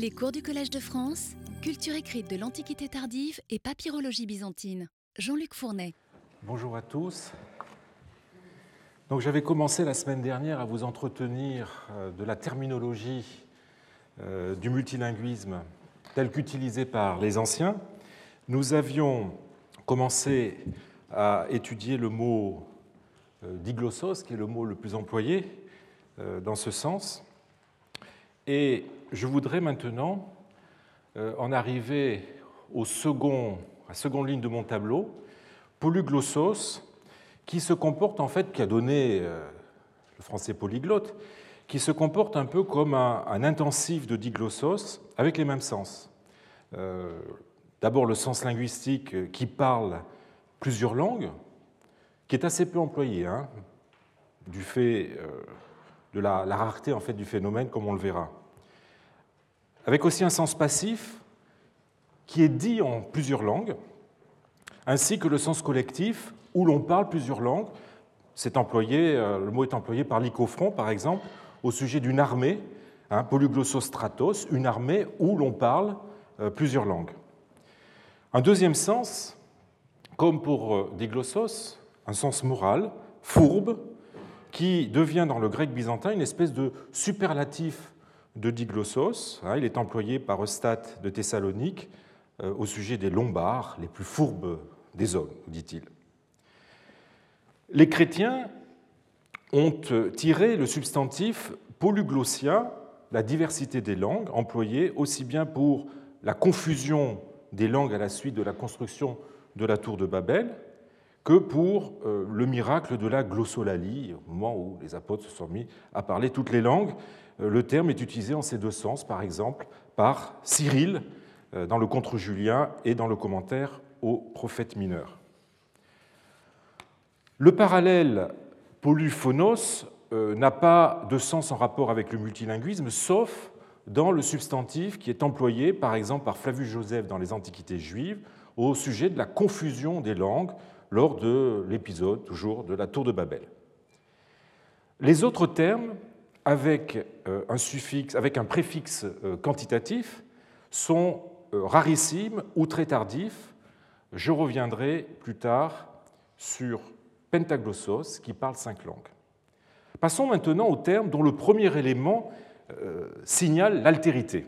Les cours du Collège de France, culture écrite de l'Antiquité tardive et papyrologie byzantine. Jean-Luc Fournet. Bonjour à tous. Donc j'avais commencé la semaine dernière à vous entretenir euh, de la terminologie euh, du multilinguisme tel qu'utilisé par les anciens. Nous avions commencé à étudier le mot euh, diglossos, qui est le mot le plus employé dans ce sens. Et je voudrais maintenant euh, en arriver au second, à la seconde ligne de mon tableau, polyglossos, qui se comporte en fait, qui a donné euh, le français polyglotte, qui se comporte un peu comme un, intensif de diglossos avec les mêmes sens. Euh, d'abord le sens linguistique qui parle plusieurs langues, qui est assez peu employé, hein, du fait de la, la, rareté en fait du phénomène, comme on le verra avec aussi un sens passif qui est dit en plusieurs langues, ainsi que le sens collectif où l'on parle plusieurs langues. C'est employé, euh, le mot est employé par Lycophron, par exemple, au sujet d'une armée, hein, stratos, une armée où l'on parle euh, plusieurs langues. Un deuxième sens, comme pour euh, diglossos, un sens moral, fourbe, qui devient dans le grec byzantin une espèce de superlatif de diglossos. Hein, il est employé par Eustath de Thessalonique euh, au sujet des Lombards, les plus fourbes des hommes, dit-il. Les chrétiens ont tiré le substantif polyglossia, la diversité des langues, employée aussi bien pour la confusion des langues à la suite de la construction de la tour de Babel que pour euh, le miracle de la glossolalie, au moment où les apôtres se sont mis à parler toutes les langues, euh, le terme est utilisé en ces deux sens, par exemple, par Cyril euh, dans le Contre Julien et dans le commentaire au prophète mineur. Le parallèle polyphonos n'a pas de sens en rapport avec le multilinguisme, sauf dans le substantif qui est employé, par exemple, par Flavius Joseph dans les Antiquités juives, au sujet de la confusion des langues lors de l'épisode, toujours, de la Tour de Babel. Les autres termes avec euh, un suffixe, avec un préfixe euh, quantitatif sont euh, rarissimes ou très tardifs. Je reviendrai plus tard sur Pentaglossos qui parle cinq langues. Passons maintenant au terme dont le premier élément signale l'altérité.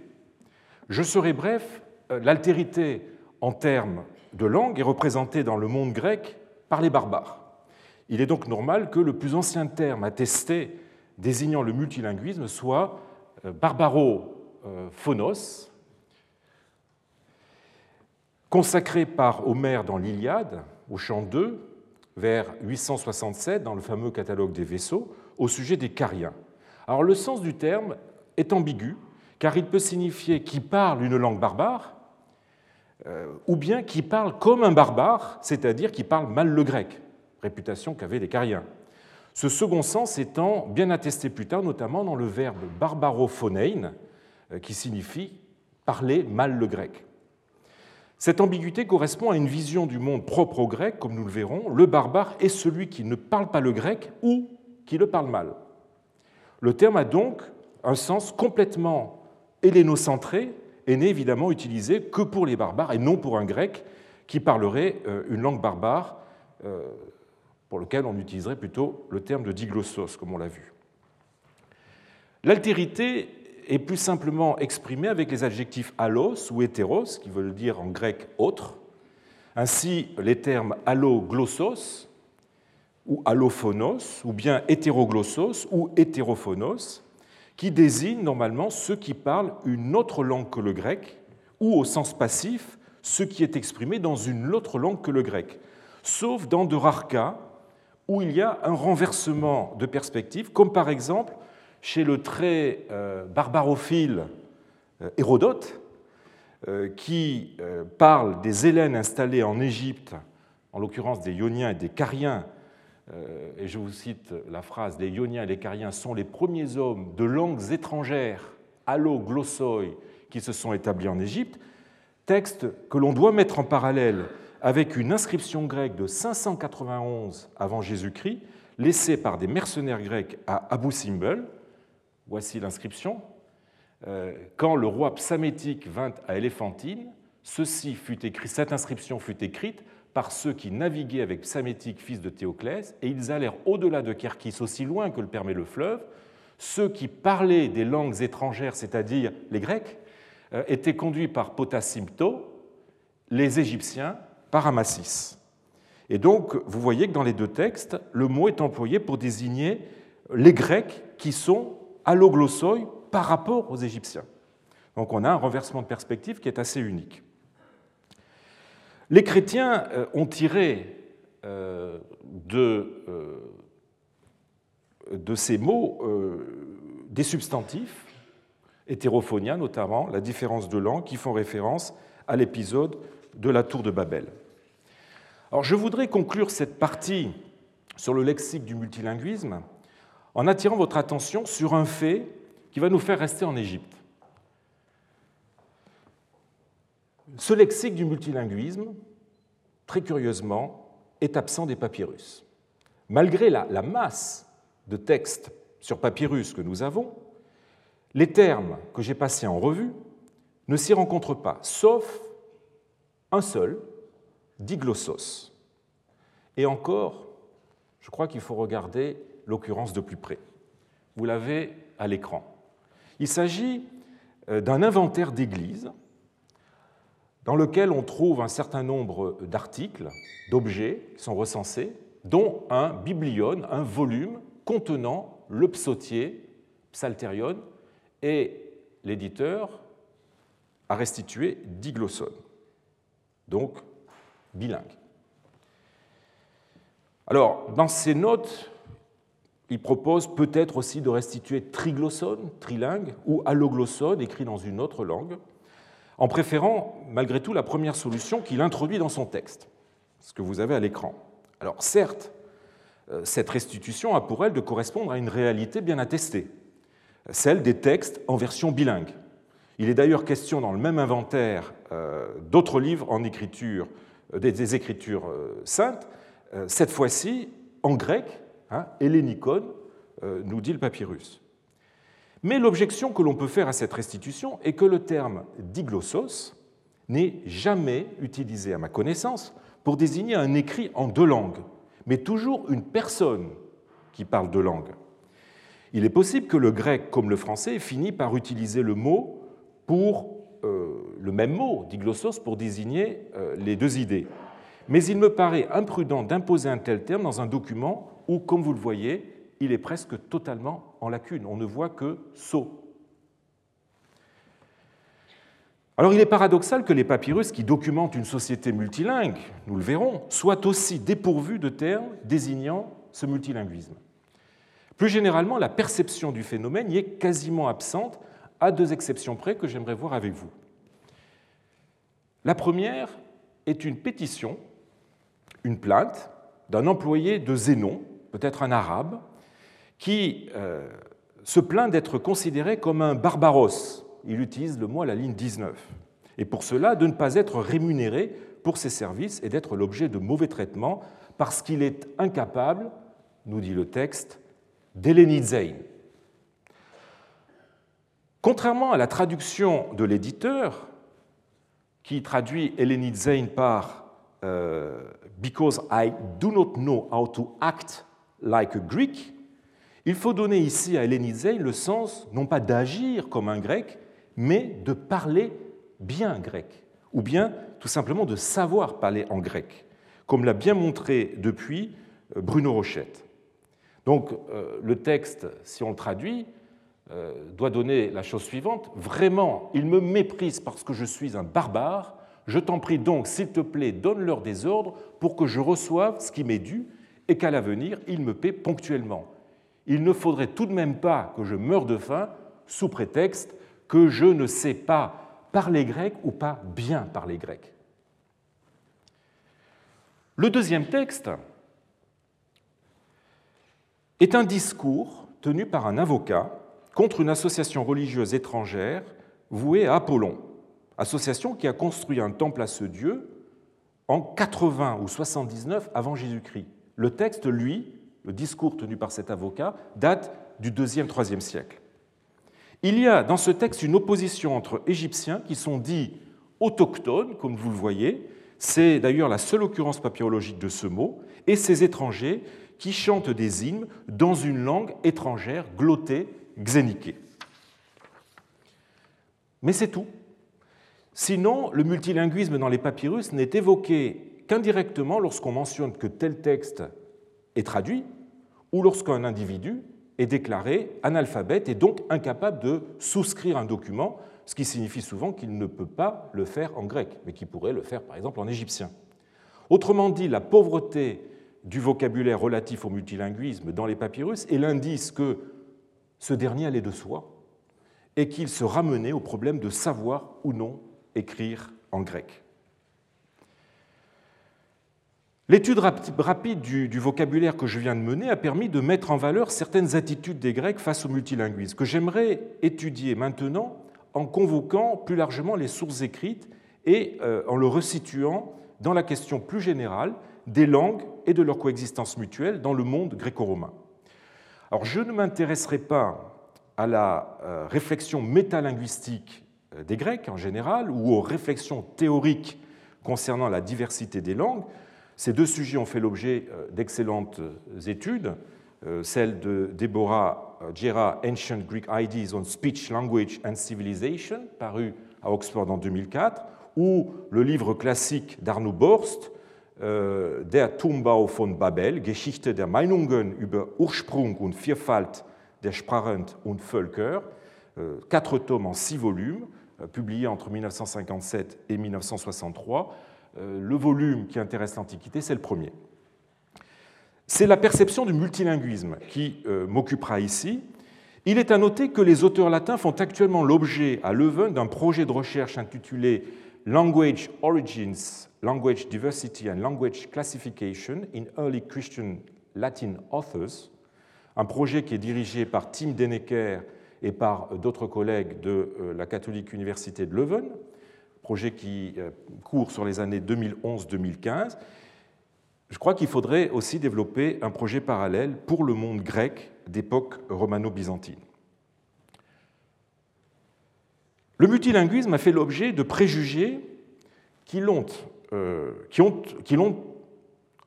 Je serai bref, l'altérité en termes de langue est représentée dans le monde grec par les barbares. Il est donc normal que le plus ancien terme attesté désignant le multilinguisme soit euh, Barbaro-Phonos, consacré par Homère dans l'Iliade, au chant 2, vers 867, dans le fameux catalogue des vaisseaux, au sujet des Cariens. Alors le sens du terme est ambigu, car il peut signifier qui parle une langue barbare, ou bien qui parle comme un barbare, c'est-à-dire qui parle mal le grec, réputation qu'avaient les Cariens. Ce second sens étant bien attesté plus tard, notamment dans le verbe barbarophonein, euh, qui signifie parler mal le grec. Cette ambiguïté correspond à une vision du monde propre au grec, comme nous le verrons. Le barbare est celui qui ne parle pas le grec ou qui le parle mal. Le terme a donc un sens complètement hellénocentré et n'est évidemment utilisé que pour les barbares et non pour un grec qui parlerait euh, une langue barbare euh, pour lequel on utiliserait plutôt le terme de diglossos, comme on l'a vu. L'altérité est plus simplement exprimée avec les adjectifs allos ou hétéros, qui veulent dire en grec autre. Ainsi, les termes alloglossos ou allophonos, ou bien hétéroglossos ou hétérophonos, qui désignent normalement ceux qui parlent une autre langue que le grec, ou au sens passif, ce qui est exprimé dans une autre langue que le grec, sauf dans de rares cas où il y a un renversement de perspective, comme par exemple chez le très euh, barbarophile euh, Hérodote, euh, qui parle des Hélènes installées en Égypte, en l'occurrence des Ioniens et des Cariens, et je vous cite la phrase Les Ioniens et les Cariens sont les premiers hommes de langues étrangères, alloglossoi, qui se sont établis en Égypte, texte que l'on doit mettre en parallèle avec une inscription grecque de 591 avant Jésus-Christ, laissée par des mercenaires grecs à Abu Simbel. Voici l'inscription. euh, quand le roi psamétique vint à Éléphantine, ceci cette inscription fut écrite par ceux qui naviguaient avec Psamétique, fils de Théoclès, et ils allèrent au-delà de Kerkis, aussi loin que le permet le fleuve. Ceux qui parlaient des langues étrangères, c'est-à-dire les Grecs, euh, étaient conduits par Potasympto, les Égyptiens par Amasis. Et donc, vous voyez que dans les deux textes, le mot est employé pour désigner les Grecs qui sont alloglossoi par rapport aux Égyptiens. Donc on a un renversement de perspective qui est assez unique. Les chrétiens euh, ont tiré euh, de, euh, de ces mots des substantifs, hétérophonia notamment, la différence de langue, qui font référence à l'épisode de la tour de Babel. Alors je voudrais conclure cette partie sur le lexique du multilinguisme en attirant votre attention sur un fait qui va nous faire rester en Égypte. Ce lexique du multilinguisme, très curieusement, est absent des papyrus. Malgré la, masse de textes sur papyrus que nous avons, les termes que j'ai passés en revue ne s'y rencontrent pas, sauf un seul, diglossos. Et encore, je crois qu'il faut regarder l'occurrence de plus près. Vous l'avez à l'écran. Il s'agit euh, d'un inventaire d'églises dans lequel on trouve un certain nombre d'articles, d'objets qui sont recensés, dont un biblion, un volume contenant le psautier, psalterion, et l'éditeur a restitué diglosson, donc bilingue. Alors, dans ces notes, il propose peut-être aussi de restituer triglossone, trilingue, ou alloglossone, écrit dans une autre langue, en préférant malgré tout la première solution qu'il introduit dans son texte, ce que vous avez à l'écran. Alors certes, euh, cette restitution a pour elle de correspondre à une réalité bien attestée, celle des textes en version bilingue. Il est d'ailleurs question dans le même inventaire euh, d'autres livres en écriture, euh, des écritures saintes, cette fois-ci en grec, hein, nous dit le papyrus. Mais l'objection que l'on peut faire à cette restitution est que le terme diglossos n'est jamais utilisé à ma connaissance pour désigner un écrit en deux langues, mais toujours une personne qui parle deux langues. Il est possible que le grec comme le français ait fini par utiliser le mot pour euh, le même mot, diglossos, pour désigner euh, les deux idées. Mais il me paraît imprudent d'imposer un tel terme dans un document où, comme vous le voyez, il est presque totalement en lacune. On ne voit que saut. Alors il est paradoxal que les papyrus qui documentent une société multilingue, nous le verrons, soient aussi dépourvus de termes désignant ce multilinguisme. Plus généralement, la perception du phénomène y est quasiment absente, à deux exceptions près que j'aimerais voir avec vous. La première est une pétition, une plainte d'un employé de Zénon, peut-être un arabe, qui euh, se plaint d'être considéré comme un barbaros. Il utilise le mot à la ligne 19. Et pour cela, de ne pas être rémunéré pour ses services et d'être l'objet de mauvais traitements parce qu'il est incapable, nous dit le texte, d'helléniser. Contrairement à la traduction de l'éditeur, qui traduit hellénizein par euh, Because I do not know how to act like a Greek, il faut donner ici à hellénisé le sens non pas d'agir comme un grec, mais de parler bien grec, ou bien tout simplement de savoir parler en grec, comme l'a bien montré depuis euh, Bruno Rochette. Donc euh, le texte, si on le traduit, euh, doit donner la chose suivante. Vraiment, il me méprise parce que je suis un barbare. Je t'en prie donc, s'il te plaît, donne-leur des ordres pour que je reçoive ce qui m'est dû et qu'à l'avenir, ils me paient ponctuellement il ne faudrait tout de même pas que je meure de faim sous prétexte que je ne sais pas parler grec ou pas bien parler grec. Le deuxième texte est un discours tenu par un avocat contre une association religieuse étrangère vouée à Apollon, association qui a construit un temple à ce dieu en 80 ou 79 avant Jésus-Christ. Le texte, lui, le discours tenu par cet avocat date du 2e, 3e siècle. Il y a dans ce texte une opposition entre Égyptiens qui sont dits autochtones, comme vous le voyez, c'est d'ailleurs la seule occurrence papyrologique de ce mot, et ces étrangers qui chantent des hymnes dans une langue étrangère glottée, xéniquée. Mais c'est tout. Sinon, le multilinguisme dans les papyrus n'est évoqué qu'indirectement lorsqu'on mentionne que tel texte traduit ou lorsqu'un individu est déclaré analphabète et donc incapable de souscrire un document, ce qui signifie souvent qu'il ne peut pas le faire en grec, mais qu'il pourrait le faire par exemple en égyptien. Autrement dit, la pauvreté du vocabulaire relatif au multilinguisme dans les papyrus est l'indice que ce dernier allait de soi et qu'il se ramenait au problème de savoir ou non écrire en grec. L'étude rapide du, vocabulaire que je viens de mener a permis de mettre en valeur certaines attitudes des Grecs face au multilinguisme, que j'aimerais étudier maintenant en convoquant plus largement les sources écrites et euh, en le resituant dans la question plus générale des langues et de leur coexistence mutuelle dans le monde gréco-romain. Alors je ne m'intéresserai pas à la euh, réflexion métalinguistique euh, des Grecs en général ou aux réflexions théoriques concernant la diversité des langues. Ces deux sujets ont fait l'objet euh, d'excellentes études, celle de Deborah Gera, Ancient Greek Ideas on Speech, Language and Civilization, paru à Oxford en 2004, ou le livre classique d'Arnaud Borst, Der Turmbau von Babel, Geschichte der Meinungen über Ursprung und Vielfalt der Sprachen und Völker, quatre tomes en six volumes, publiés entre 1957 et 1963. Le volume qui intéresse l'Antiquité, c'est le premier. C'est la perception du multilinguisme qui m'occupera ici. Il est à noter que les auteurs latins font actuellement l'objet à Leuven d'un projet de recherche intitulé Language Origins Language Diversity and Language Classification in Early Christian Latin Authors, un projet qui est dirigé par Tim Dennecker et par d'autres collègues de euh, la catholique université de Leuven, projet qui euh, court sur les années 2011-2015. Je crois qu'il faudrait aussi développer un projet parallèle pour le monde grec d'époque romano-byzantine. Le multilinguisme a fait l'objet de préjugés qui l'ont euh,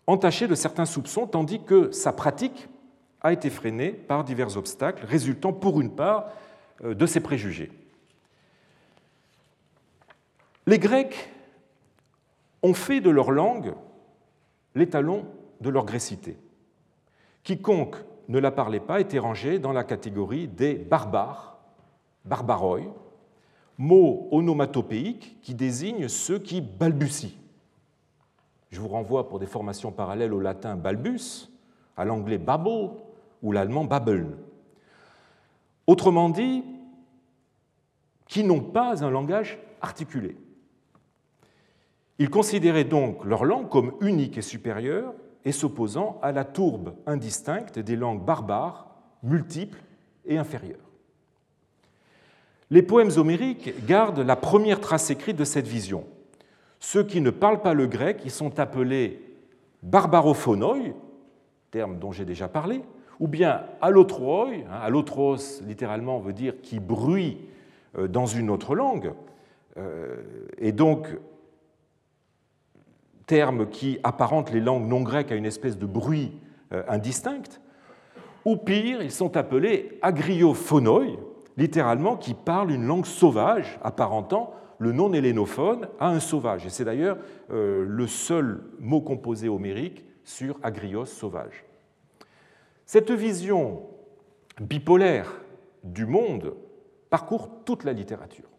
entaché de certains soupçons, tandis que sa pratique a été freinée par divers obstacles, résultant pour une part euh, de ses préjugés. Les Grecs ont fait de leur langue l'étalon de leur grécité. Quiconque ne la parlait pas était rangé dans la catégorie des barbares, barbaroi, mot onomatopéique qui désigne ceux qui balbutient. Je vous renvoie pour des formations parallèles au latin balbus, à l'anglais babble ou l'allemand babbeln. Autrement dit, qui n'ont pas un langage articulé. Ils considéraient donc leur langue comme unique et supérieure et s'opposant à la tourbe indistincte des langues barbares, multiples et inférieures. Les poèmes homériques gardent la première trace écrite de cette vision. Ceux qui ne parlent pas le grec, ils sont appelés barbarophonoi, terme dont j'ai déjà parlé, ou bien allotroi, hein, allotros littéralement veut dire qui bruit euh, dans une autre langue, euh, et donc terme qui apparente les langues non grecques à une espèce de bruit euh, indistinct, ou pire, ils sont appelés agriophonoi, littéralement qui parlent une langue sauvage apparentant le non-hélénophone à un sauvage. Et c'est d'ailleurs euh, le seul mot composé homérique sur agrios sauvage. Cette vision bipolaire du monde parcourt toute la littérature.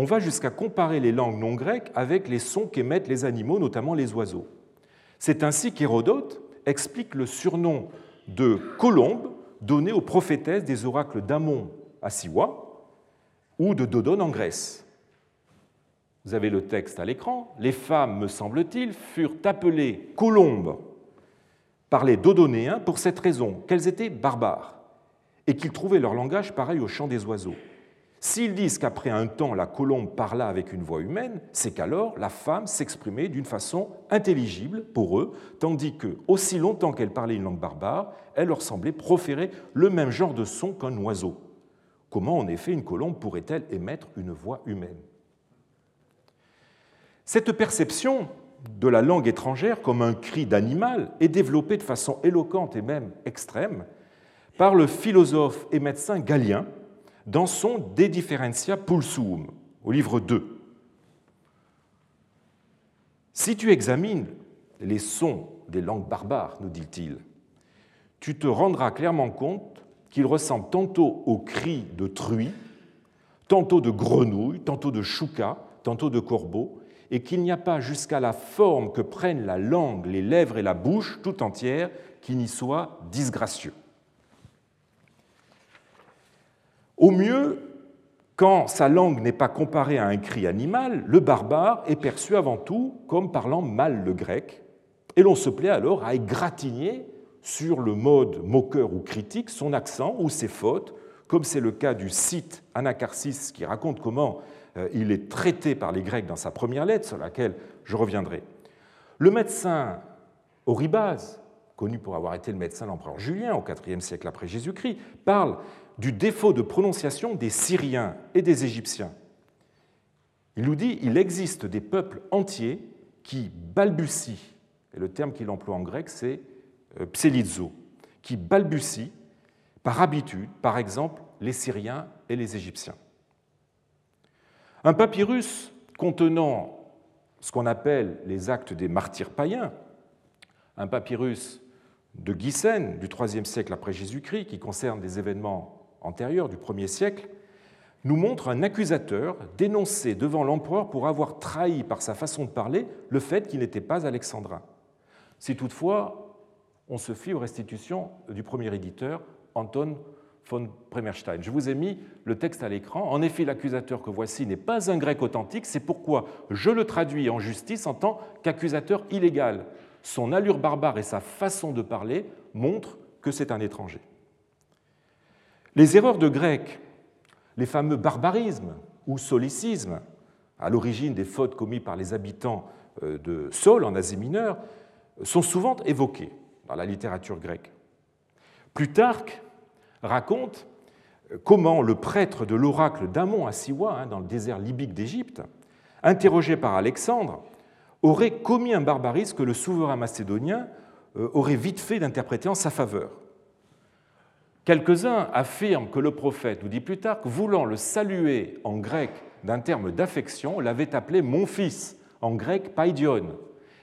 On va jusqu'à comparer les langues non grecques avec les sons qu'émettent les animaux, notamment les oiseaux. C'est ainsi qu'Hérodote explique le surnom de colombe donné aux prophétesses des oracles d'Amon à Siwa ou de Dodone en Grèce. Vous avez le texte à l'écran. Les femmes, me semble-t-il, furent appelées colombes par les Dodonéens pour cette raison, qu'elles étaient barbares et qu'ils trouvaient leur langage pareil au chant des oiseaux. S'ils disent qu'après un temps la colombe parla avec une voix humaine, c'est qu'alors la femme s'exprimait d'une façon intelligible pour eux, tandis que, aussi longtemps qu'elle parlait une langue barbare, elle leur semblait proférer le même genre de son qu'un oiseau. Comment en effet une colombe pourrait-elle émettre une voix humaine? Cette perception de la langue étrangère comme un cri d'animal est développée de façon éloquente et même extrême par le philosophe et médecin Galien dans son De differentia pulsum, au livre 2. Si tu examines les sons des langues barbares, nous dit-il, tu te rendras clairement compte qu'ils ressemblent tantôt aux cris de truie, tantôt de grenouille, tantôt de chouca, tantôt de corbeau, et qu'il n'y a pas jusqu'à la forme que prennent la langue, les lèvres et la bouche tout entière qui n'y soit disgracieux. Au mieux, quand sa langue n'est pas comparée à un cri animal, le barbare est perçu avant tout comme parlant mal le grec, et l'on se plaît alors à égratigner sur le mode moqueur ou critique son accent ou ses fautes, comme c'est le cas du site Anacarsis qui raconte comment euh, il est traité par les Grecs dans sa première lettre, sur laquelle je reviendrai. Le médecin Oribase, connu pour avoir été le médecin de l'empereur Julien au IVe siècle après Jésus-Christ, parle du défaut de prononciation des Syriens et des Égyptiens. Il nous dit il existe des peuples entiers qui balbutient, et le terme qu'il emploie en grec c'est euh, pselizo, qui balbutient par habitude, par exemple, les Syriens et les Égyptiens. Un papyrus contenant ce qu'on appelle les actes des martyrs païens, un papyrus de Guyssen du IIIe siècle après Jésus-Christ, qui concerne des événements antérieur du 1er siècle, nous montre un accusateur dénoncé devant l'empereur pour avoir trahi par sa façon de parler le fait qu'il n'était pas alexandrin. Si toutefois on se fie aux restitutions du premier éditeur, Anton von Bremerstein. Je vous ai mis le texte à l'écran. En effet, l'accusateur que voici n'est pas un grec authentique, c'est pourquoi je le traduis en justice en tant qu'accusateur illégal. Son allure barbare et sa façon de parler montrent que c'est un étranger. Les erreurs de grec, les fameux barbarismes ou solécismes, à l'origine des fautes commises par les habitants euh, de Sol en Asie mineure, sont souvent évoquées dans la littérature grecque. Plutarque raconte euh, comment le prêtre de l'oracle d'Amon à Siwa, hein, dans le désert libyque d'Égypte, interrogé par Alexandre, aurait commis un barbarisme que le souverain macédonien euh, aurait vite fait d'interpréter en sa faveur. Quelques-uns affirment que le prophète, nous dit plus tard, voulant le saluer en grec d'un terme d'affection, l'avait appelé mon fils, en grec paidion,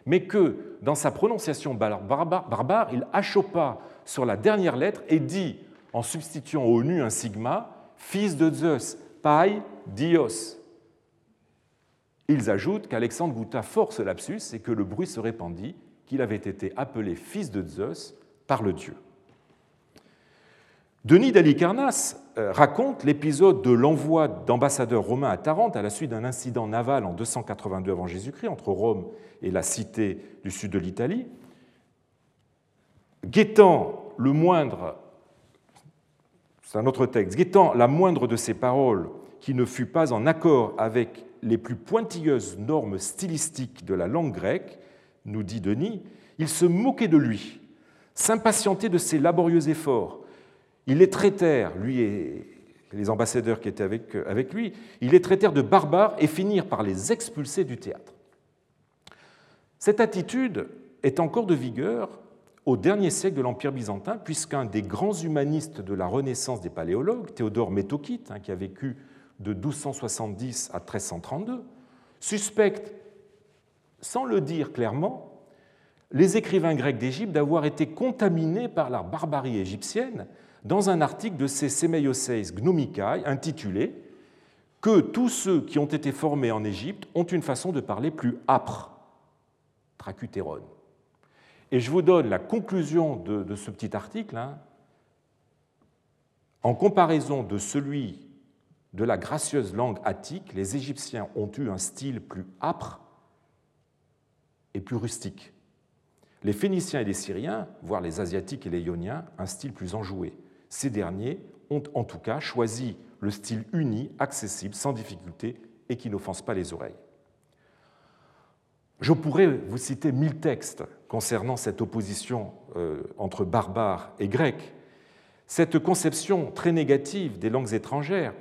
mais que dans sa prononciation barbare, il achopa sur la dernière lettre et dit, en substituant au nu un sigma, fils de Zeus, pai dios. Ils ajoutent qu'Alexandre goûta fort ce lapsus et que le bruit se répandit qu'il avait été appelé fils de Zeus par le dieu. Denis d'Alicarnasse euh, raconte l'épisode de l'envoi d'ambassadeurs romains à Tarente à la suite d'un incident naval en 282 avant Jésus-Christ entre Rome et la cité du sud de l'Italie. Guettant le moindre, c'est un autre texte, guettant la moindre de ces paroles qui ne fut pas en accord avec les plus pointilleuses normes stylistiques de la langue grecque, nous dit Denis, il se moquait de lui, s'impatientait de ses laborieux efforts, il les traitèrent, lui et les ambassadeurs qui étaient avec, lui, il les traitèrent de barbares et finirent par les expulser du théâtre. Cette attitude est encore de vigueur au dernier siècle de l'Empire byzantin, puisqu'un des grands humanistes de la Renaissance des paléologues, Théodore Métokite, hein, qui a vécu de 1270 à 1332, suspecte, sans le dire clairement, les écrivains grecs d'Égypte d'avoir été contaminés par la barbarie égyptienne dans un article de ses Semeioses Gnomikai intitulé Que tous ceux qui ont été formés en Égypte ont une façon de parler plus âpre, tracutéron. Et je vous donne la conclusion de, ce petit article. Hein. En comparaison de celui de la gracieuse langue attique, les Égyptiens ont eu un style plus âpre et plus rustique. Les Phéniciens et les Syriens, voire les Asiatiques et les Ioniens, un style plus enjoué. Ces derniers ont en tout cas choisi le style uni, accessible, sans difficulté et qui n'offense pas les oreilles. Je pourrais vous citer mille textes concernant cette opposition euh, entre barbares et grecs. Cette conception très négative des langues étrangères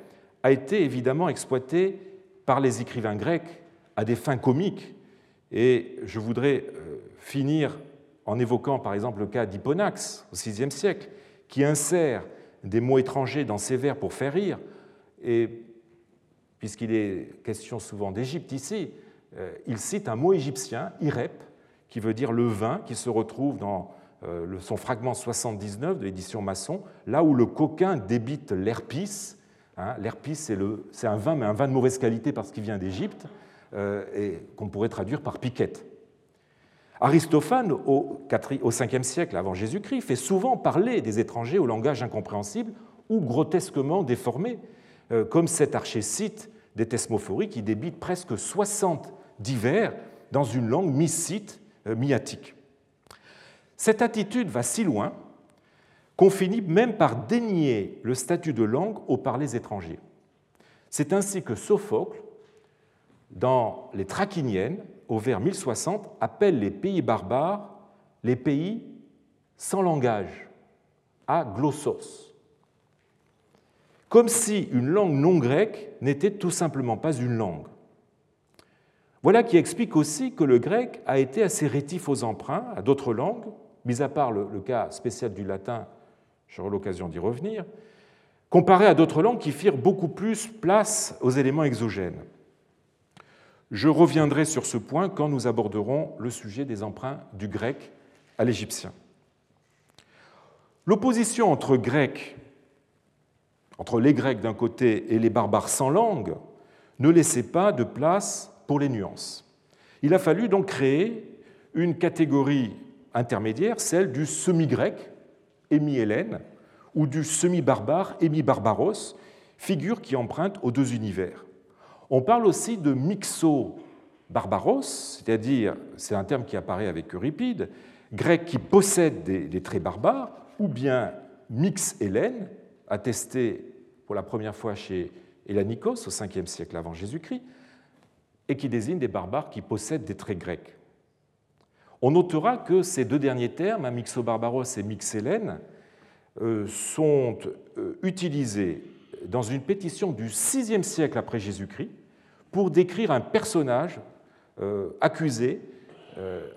a été évidemment exploitée par les écrivains grecs à des fins comiques. Et je voudrais euh, finir en évoquant par exemple le cas d'Hipponax au VIe siècle, qui insère des mots étrangers dans ses vers pour faire rire. Et puisqu'il est question souvent d'Égypte ici, euh, il cite un mot égyptien, irep, qui veut dire le vin, qui se retrouve dans euh, son fragment 79 de l'édition Masson, là où le coquin débite l'herpis. Hein, l'herpis, c'est un vin, mais un vin de mauvaise qualité parce qu'il vient d'Égypte, euh, et qu'on pourrait traduire par piquette. Aristophane, au 5e siècle avant Jésus-Christ, fait souvent parler des étrangers au langage incompréhensible ou grotesquement déformé, comme cet archécite des thesmophories qui débitent presque 60 divers dans une langue mi-site, euh, mi-attique. Cette attitude va si loin qu'on finit même par dénier le statut de langue aux parlers étrangers. C'est ainsi que Sophocle, dans les Trachiniennes, au vers 1060, appelle les pays barbares les pays sans langage, glossos comme si une langue non grecque n'était tout simplement pas une langue. Voilà qui explique aussi que le grec a été assez rétif aux emprunts à d'autres langues, mis à part le, cas spécial du latin, j'aurai l'occasion d'y revenir, comparé à d'autres langues qui firent beaucoup plus place aux éléments exogènes. Je reviendrai sur ce point quand nous aborderons le sujet des emprunts du grec à l'égyptien. L'opposition entre grec entre les Grecs d'un côté et les barbares sans langue, ne laissait pas de place pour les nuances. Il a fallu donc créer une catégorie intermédiaire, celle du semi-grec, émi-hélène, ou du semi-barbare, émi-barbaros, figure qui emprunte aux deux univers. On parle aussi de mixo-barbaros, c'est-à-dire, c'est un terme qui apparaît avec Euripide, grec qui possède des, traits barbares, ou bien mix-hélène, attesté pour la première fois chez Hélanikos au 5e siècle avant Jésus-Christ, et qui désigne des barbares qui possèdent des traits grecs. On notera que ces deux derniers termes, Mixobarbaros et Mixhélène, euh, sont euh, utilisés dans une pétition du 6e siècle après Jésus-Christ pour décrire un personnage euh, accusé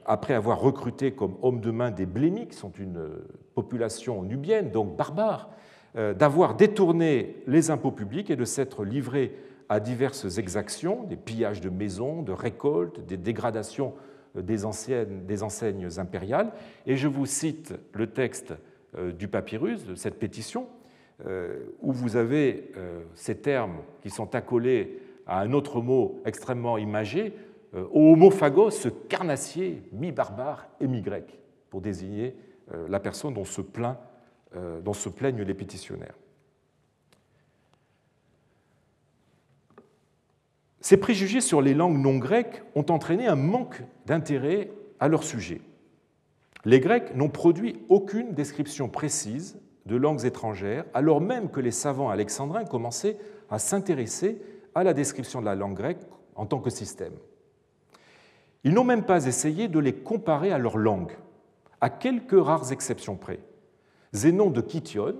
après avoir recruté comme homme de main des Blémis, qui sont une population nubienne, donc barbare, euh, d'avoir détourné les impôts publics et de s'être livré à diverses exactions, des pillages de maisons, de récoltes, des dégradations des, des enseignes impériales. Et je vous cite le texte euh, du papyrus de cette pétition, euh, où vous avez ces termes qui sont accolés à un autre mot extrêmement imagé, homophagos, ce carnassier mi-barbare et mi-grec, pour désigner la personne euh, dont se plaignent les pétitionnaires. Ces préjugés sur les langues non grecques ont entraîné un manque d'intérêt à leur sujet. Les Grecs n'ont produit aucune description précise de langues étrangères, alors même que les savants alexandrins commençaient à s'intéresser à la description de la langue grecque en tant que système. Ils n'ont même pas essayé de les comparer à leur langue, à quelques rares exceptions près. Zénon de Kition,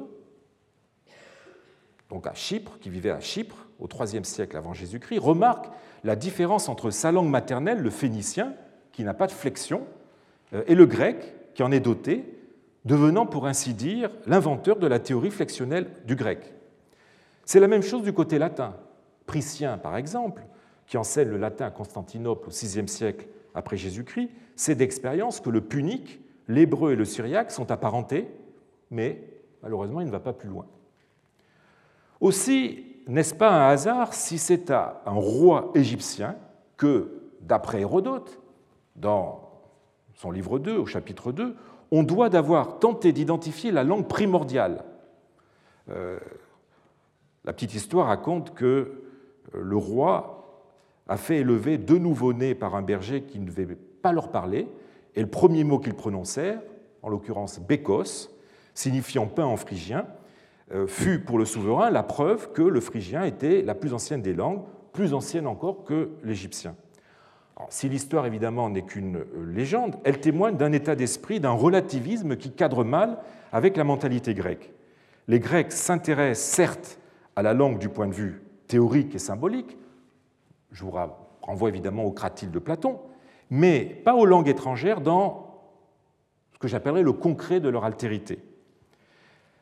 donc à Chypre, qui vivait à Chypre au IIIe siècle avant Jésus-Christ, remarque la différence entre sa langue maternelle, le phénicien, qui n'a pas de flexion, euh, et le grec, qui en est doté, devenant pour ainsi dire l'inventeur de la théorie flexionnelle du grec. C'est la même chose du côté latin. Priscien, par exemple, qui enseigne le latin à Constantinople au VIe siècle après Jésus-Christ, c'est d'expérience que le punique, l'hébreu et le syriaque sont apparentés mais malheureusement, il ne va pas plus loin. Aussi, n'est-ce pas un hasard si c'est à un roi égyptien que, d'après Hérodote, dans son livre 2, au chapitre 2, on doit d'avoir tenté d'identifier la langue primordiale. Euh, la petite histoire raconte que euh, le roi a fait élever deux nouveau-nés par un berger qui ne devait pas leur parler, et le premier mot qu'ils prononcèrent, en l'occurrence bécos, signifiant pain en phrygien, euh, fut pour le souverain la preuve que le phrygien était la plus ancienne des langues, plus ancienne encore que l'égyptien. Si l'histoire évidemment n'est qu'une euh, légende, elle témoigne d'un état d'esprit, d'un relativisme qui cadre mal avec la mentalité grecque. les Grecs s'intéressent certes à la langue du point de vue théorique et symbolique, je vous renvoie évidemment au cratyle de Platon, mais pas aux langues étrangères dans ce que j'appellerais le concret de leur altérité.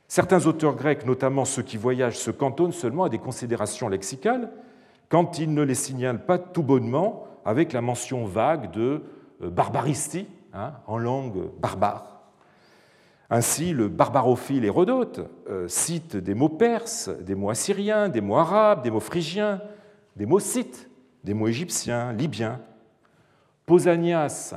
Certains auteurs grecs, notamment ceux qui voyagent, se cantonnent seulement à des considérations lexicales quand ils ne les signalent pas tout bonnement avec la mention vague de euh, barbaristi, hein, en langue barbare. Ainsi, le barbarophile Hérodote euh, cite des mots perses, des mots assyriens, des mots arabes, des mots phrygiens, des mots scythes, des mots égyptiens, libyens. Pausanias,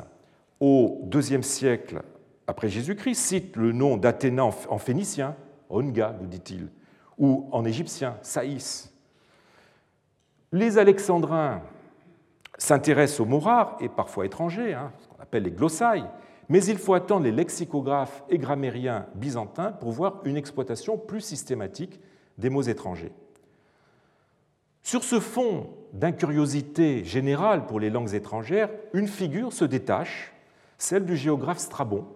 au IIe siècle après Jésus-Christ, cite le nom d'Athéna en phénicien, Onga, nous dit-il, ou en égyptien, Saïs. Les alexandrins s'intéressent aux mots rares et parfois étrangers, hein, ce qu'on appelle les glossailles, mais il faut attendre les lexicographes et grammairiens byzantins pour voir une exploitation plus systématique des mots étrangers. Sur ce fond d'incuriosité générale pour les langues étrangères, une figure se détache, celle du géographe Strabon,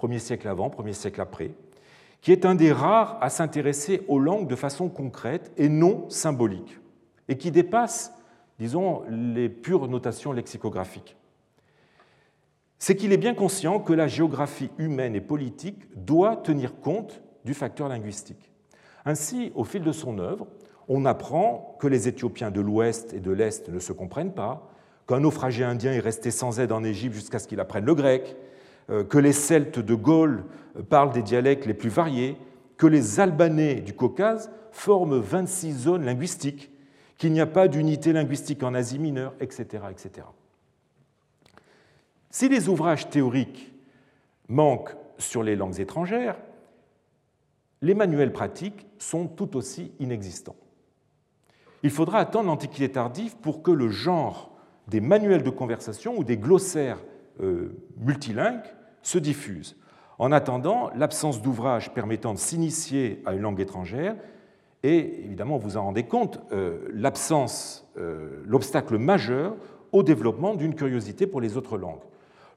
1er siècle avant, 1er siècle après, qui est un des rares à s'intéresser aux langues de façon concrète et non symbolique, et qui dépasse, disons, les pures notations lexicographiques c'est qu'il est bien conscient que la géographie humaine et politique doit tenir compte du facteur linguistique. Ainsi, au fil de son œuvre, on apprend que les Éthiopiens de l'Ouest et de l'Est ne se comprennent pas, qu'un naufragé indien est resté sans aide en Égypte jusqu'à ce qu'il apprenne le grec, euh, que les Celtes de Gaule parlent des dialectes les plus variés, que les Albanais du Caucase forment 26 zones linguistiques, qu'il n'y a pas d'unité linguistique en Asie mineure, etc. etc. Si les ouvrages théoriques manquent sur les langues étrangères, les manuels pratiques sont tout aussi inexistants. Il faudra attendre l'Antiquité tardive pour que le genre des manuels de conversation ou des glossaires euh, multilingues se diffuse. En attendant, l'absence d'ouvrages permettant de s'initier à une langue étrangère est, évidemment, vous en rendez compte, euh, l'absence, euh, l'obstacle majeur au développement d'une curiosité pour les autres langues.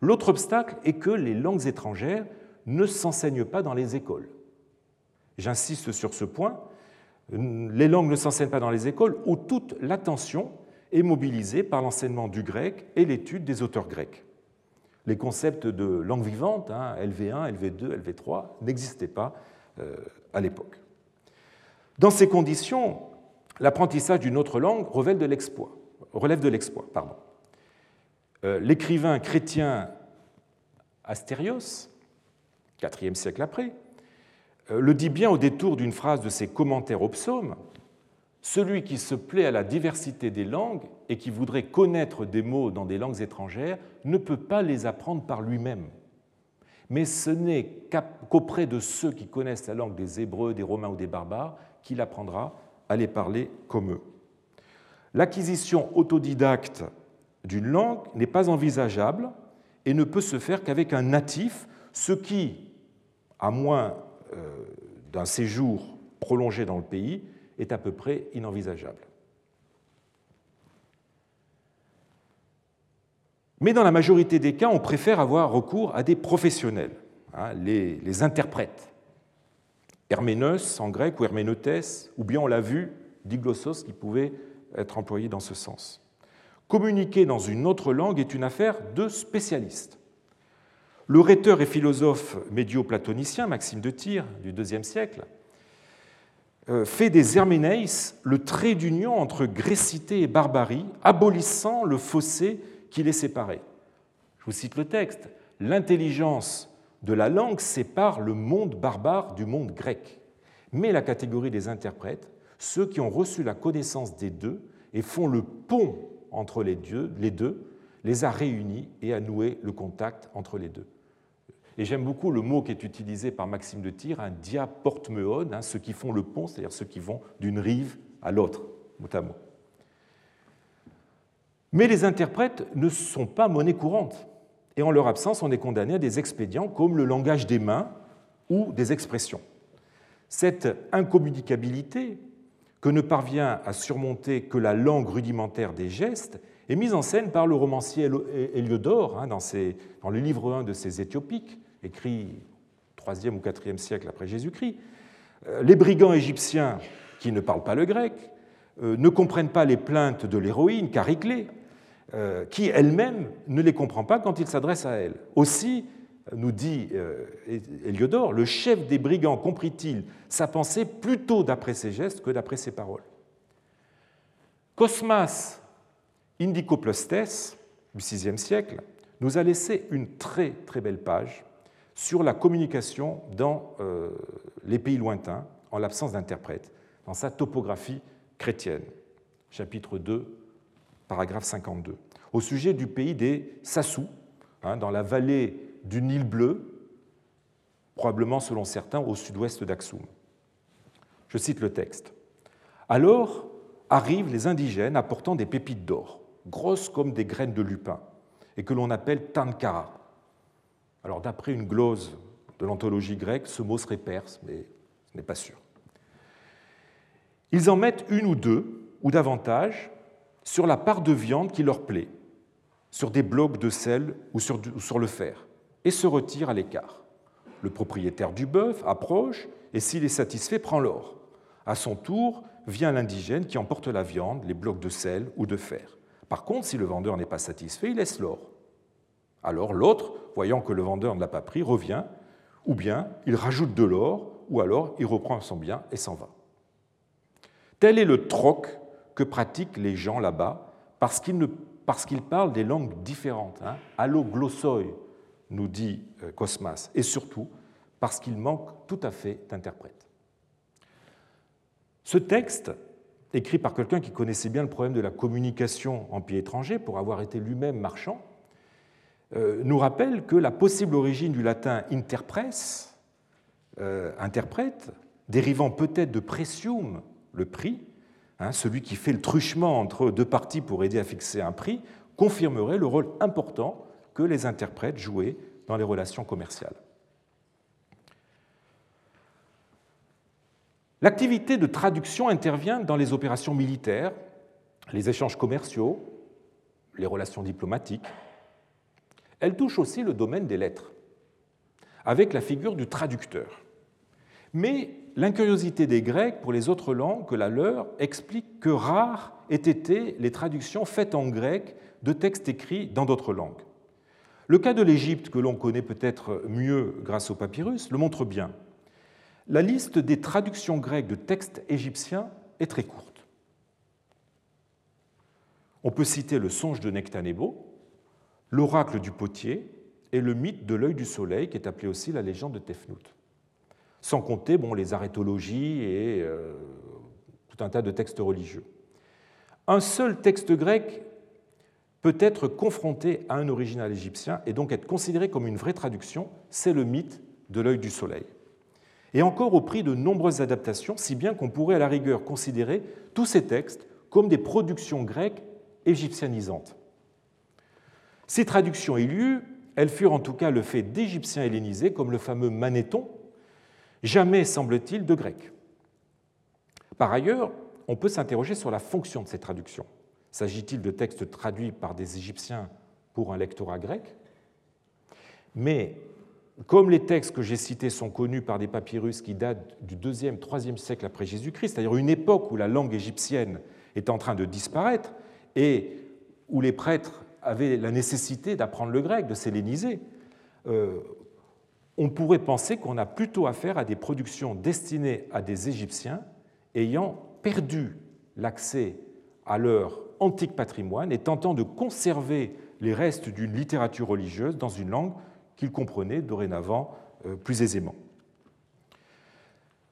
L'autre obstacle est que les langues étrangères ne s'enseignent pas dans les écoles. J'insiste sur ce point. Les langues ne s'enseignent pas dans les écoles où toute l'attention est mobilisée par l'enseignement du grec et l'étude des auteurs grecs. Les concepts de langue vivante, LV1, LV2, LV3, n'existaient pas euh, à l'époque. Dans ces conditions, l'apprentissage d'une autre langue relève de l'exploit. Euh, l'écrivain chrétien Astérios, IVe siècle après, euh, le dit bien au détour d'une phrase de ses commentaires au psaume Celui qui se plaît à la diversité des langues et qui voudrait connaître des mots dans des langues étrangères ne peut pas les apprendre par lui-même. Mais ce n'est qu'auprès de ceux qui connaissent la langue des Hébreux, des Romains ou des barbares qu'il apprendra à les parler comme eux. L'acquisition autodidacte d'une langue n'est pas envisageable et ne peut se faire qu'avec un natif, ce qui, à moins euh, d'un séjour prolongé dans le pays, est à peu près inenvisageable. Mais dans la majorité des cas, on préfère avoir recours à des professionnels, hein, les, interprètes. Herméneus en grec ou Herméneutes, ou bien on l'a vu, diglossos qui pouvait être employé dans ce sens. Communiquer dans une autre langue est une affaire de spécialistes. Le rhéteur et philosophe médio-platonicien Maxime de Tyr du IIe siècle euh, fait des Herméneis le trait d'union entre grécité et barbarie, abolissant le fossé qui les séparait. Je vous cite le texte. L'intelligence de la langue sépare le monde barbare du monde grec. Mais la catégorie des interprètes, ceux qui ont reçu la connaissance des deux et font le pont entre les, dieux, les deux, les a réunis et a noué le contact entre les deux. Et j'aime beaucoup le mot qui est utilisé par Maxime de Tyr, un diaportmeon, hein, ceux qui font le pont, c'est-à-dire ceux qui vont d'une rive à l'autre, mot. Mais les interprètes ne sont pas monnaie courante, et en leur absence, on est condamné à des expédients comme le langage des mains ou des expressions. Cette incommunicabilité que ne parvient à surmonter que la langue rudimentaire des gestes, est mise en scène par le romancier Héliodore hein, dans, le livre 1 de ses Éthiopiques, écrit 3e ou 4e siècle après Jésus-Christ, Euh, les brigands égyptiens, qui ne parlent pas le grec, euh, ne comprennent pas les plaintes de l'héroïne Chariclée, euh, qui elle-même ne les comprend pas quand il s'adresse à elle. Aussi, nous dit Héliodore, le chef des brigands comprit-il sa pensée plutôt d'après ses gestes que d'après ses paroles. Cosmas Indicopleustes, du VIe siècle, nous a laissé une très très belle page sur la communication dans euh, les pays lointains en l'absence d'interprète, dans sa topographie chrétienne. Chapitre 2, paragraphe 52. Au sujet du pays des Sassou, hein, dans la vallée du Nil bleu, probablement selon certains au sud-ouest d'Aksum. Je cite le texte. Alors arrivent les indigènes apportant des pépites d'or, grosses comme des graines de lupin, et que l'on appelle tankara, alors d'après une glose de l'anthologie grecque, ce mot serait perse, mais ce n'est pas sûr. Ils en mettent une ou deux, ou davantage, sur la part de viande qui leur plaît, sur des blocs de sel ou sur, le fer, et se retirent à l'écart. Le propriétaire du bœuf approche et s'il est satisfait, prend l'or. À son tour, vient l'indigène qui emporte la viande, les blocs de sel ou de fer. Par contre, si le vendeur n'est pas satisfait, il laisse l'or. Alors l'autre, voyant que le vendeur ne l'a pas pris, revient, ou bien il rajoute de l'or, ou alors il reprend son bien et s'en va. Tel est le troc que pratiquent les gens là-bas, parce qu'ils parlent des langues différentes. Hein. Alloglossoi, nous dit euh, Cosmas, et surtout parce qu'il manque tout à fait d'interprètes. Ce texte, écrit par quelqu'un qui connaissait bien le problème de la communication en pays étranger, pour avoir été lui-même marchand, euh, nous rappelle que la possible origine du latin interpresse, euh, interprète, dérivant peut-être de precium, le prix, hein, celui qui fait le truchement entre deux parties pour aider à fixer un prix, confirmerait le rôle important que les interprètes jouaient dans les relations commerciales. L'activité de traduction intervient dans les opérations militaires, les échanges commerciaux, les relations diplomatiques, elle touche aussi le domaine des lettres, avec la figure du traducteur. Mais l'incuriosité des Grecs pour les autres langues que la leur explique que rares aient été les traductions faites en grec de textes écrits dans d'autres langues. Le cas de l'Égypte, que l'on connaît peut-être mieux grâce au papyrus, le montre bien. La liste des traductions grecques de textes égyptiens est très courte. On peut citer le songe de Nectanebo, l'oracle du potier et le mythe de l'œil du soleil, qui est appelé aussi la légende de Tefnout. Sans compter bon, les arrêtologies et euh, tout un tas de textes religieux. Un seul texte grec peut être confronté à un original égyptien et donc être considéré comme une vraie traduction, c'est le mythe de l'œil du soleil. Et encore au prix de nombreuses adaptations, si bien qu'on pourrait à la rigueur considérer tous ces textes comme des productions grecques égyptianisantes. Ces traductions eu elles furent en tout cas le fait d'Égyptiens hellénisés, comme le fameux Manéthon, jamais, semble-t-il, de grec. Par ailleurs, on peut s'interroger sur la fonction de ces traductions. S'agit-il de textes traduits par des Égyptiens pour un lectorat grec? Mais comme les textes que j'ai cités sont connus par des papyrus qui datent du 2e, 3e siècle après Jésus-Christ, c'est-à-dire une époque où la langue égyptienne est en train de disparaître et où les prêtres avait la nécessité d'apprendre le grec, de s'helléniser, euh, on pourrait penser qu'on a plutôt affaire à des productions destinées à des Égyptiens ayant perdu l'accès à leur antique patrimoine et tentant de conserver les restes d'une littérature religieuse dans une langue qu'ils comprenaient dorénavant euh, plus aisément.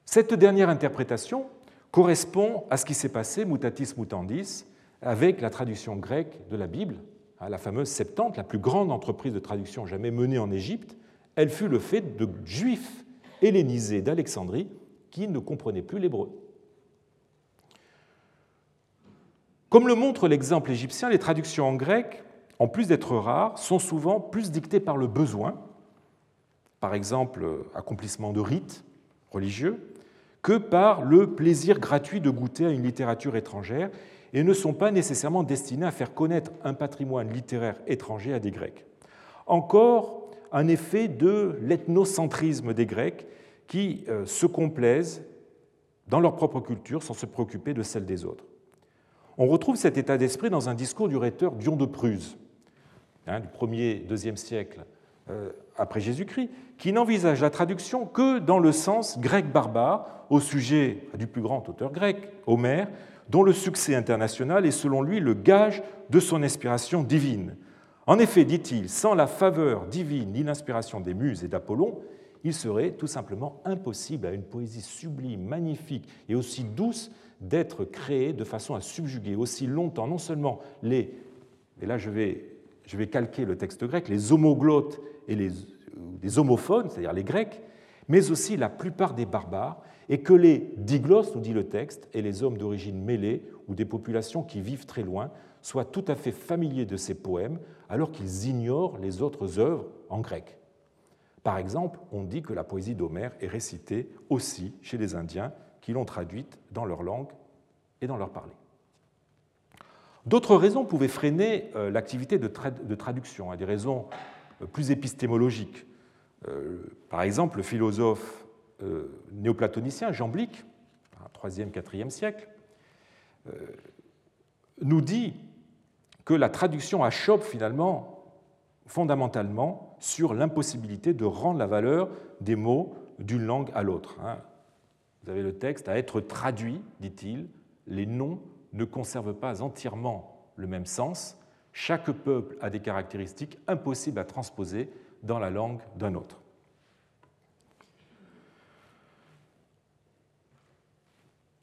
Cette dernière interprétation correspond à ce qui s'est passé, mutatis mutandis, avec la traduction grecque de la Bible, Hein, la fameuse Septante, la plus grande entreprise de traduction jamais menée en Égypte, elle fut le fait de juifs hellénisés d'Alexandrie qui ne comprenaient plus l'hébreu. Comme le montre l'exemple égyptien, les traductions en grec, en plus d'être rares, sont souvent plus dictées par le besoin, par exemple accomplissement de rites religieux, que par le plaisir gratuit de goûter à une littérature étrangère et ne sont pas nécessairement destinés à faire connaître un patrimoine littéraire étranger à des Grecs. Encore un effet de l'ethnocentrisme des Grecs qui euh, se complaisent dans leur propre culture sans se préoccuper de celle des autres. On retrouve cet état d'esprit dans un discours du rhéteur Dion de Prusse, hein, du 1er, 2e siècle euh, après Jésus-Christ, qui n'envisage la traduction que dans le sens grec barbare au sujet du plus grand auteur grec, Homère, dont le succès international est selon lui le gage de son inspiration divine. En effet, dit-il, sans la faveur divine ni l'inspiration des muses et d'Apollon, il serait tout simplement impossible à une poésie sublime, magnifique et aussi douce d'être créée de façon à subjuguer aussi longtemps non seulement les, et là je vais, calquer le texte grec, les homoglottes et les, les homophones, c'est-à-dire les Grecs, mais aussi la plupart des barbares, et que les diglosses, nous dit le texte, et les hommes d'origine mêlée ou des populations qui vivent très loin soient tout à fait familiers de ces poèmes alors qu'ils ignorent les autres œuvres en grec. Par exemple, on dit que la poésie d'Homère est récitée aussi chez les Indiens qui l'ont traduite dans leur langue et dans leur parler. D'autres raisons pouvaient freiner euh, l'activité de, traduction, hein, des raisons euh, plus épistémologiques. Euh, par exemple, le philosophe néoplatonicien Jean Blic, 3e, 4e siècle, nous dit que la traduction achoppe finalement fondamentalement sur l'impossibilité de rendre la valeur des mots d'une langue à l'autre. Hein. Vous avez le texte à être traduit, dit-il, les noms ne conservent pas entièrement le même sens, chaque peuple a des caractéristiques impossibles à transposer dans la langue d'un autre.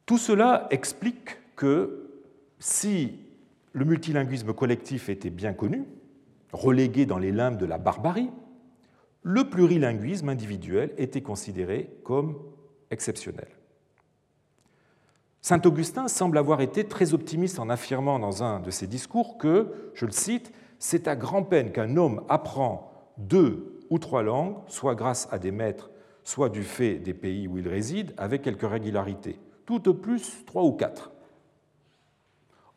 Tout cela explique que si le multilinguisme collectif était bien connu, relégué dans les limbes de la barbarie, le plurilinguisme individuel était considéré comme exceptionnel. Saint Augustin semble avoir été très optimiste en affirmant dans un de ses discours que, je le cite, c'est à grand-peine qu'un homme apprend deux ou trois langues, soit grâce à des maîtres, soit du fait des pays où il réside, avec quelque régularité, tout au plus trois ou quatre.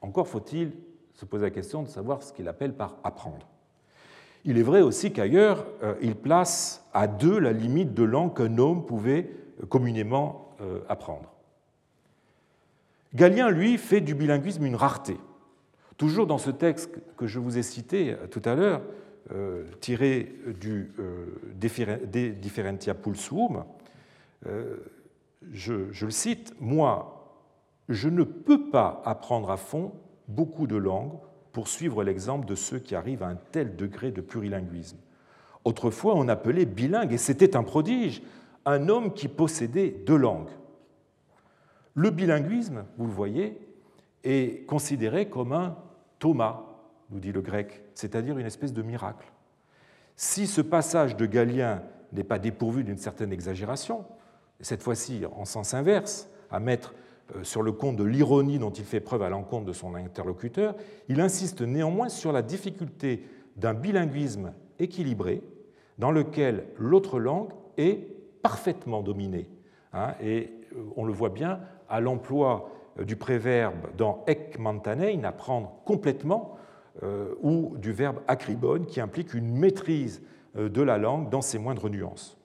Encore faut-il se poser la question de savoir ce qu'il appelle par apprendre. Il est vrai aussi qu'ailleurs, euh, il place à deux la limite de langue qu'un homme pouvait euh, communément euh, apprendre. Galien, lui, fait du bilinguisme une rareté. Toujours dans ce texte que je vous ai cité tout à l'heure, tiré du De Differentia Pulsum, je, je le cite, Moi, je ne peux pas apprendre à fond beaucoup de langues pour suivre l'exemple de ceux qui arrivent à un tel degré de plurilinguisme. Autrefois, on appelait bilingue, et c'était un prodige, un homme qui possédait deux langues. Le bilinguisme, vous le voyez, est considéré comme un Thomas, nous dit le grec, c'est-à-dire une espèce de miracle. Si ce passage de Galien n'est pas dépourvu d'une certaine exagération, cette fois-ci en sens inverse, à mettre sur le compte de l'ironie dont il fait preuve à l'encontre de son interlocuteur, il insiste néanmoins sur la difficulté d'un bilinguisme équilibré dans lequel l'autre langue est parfaitement dominée. Hein, et euh, on le voit bien à l'emploi euh, du préverbe dans ek mantanein, apprendre complètement, ou du verbe akribon, qui implique une maîtrise de la langue dans ses moindres nuances.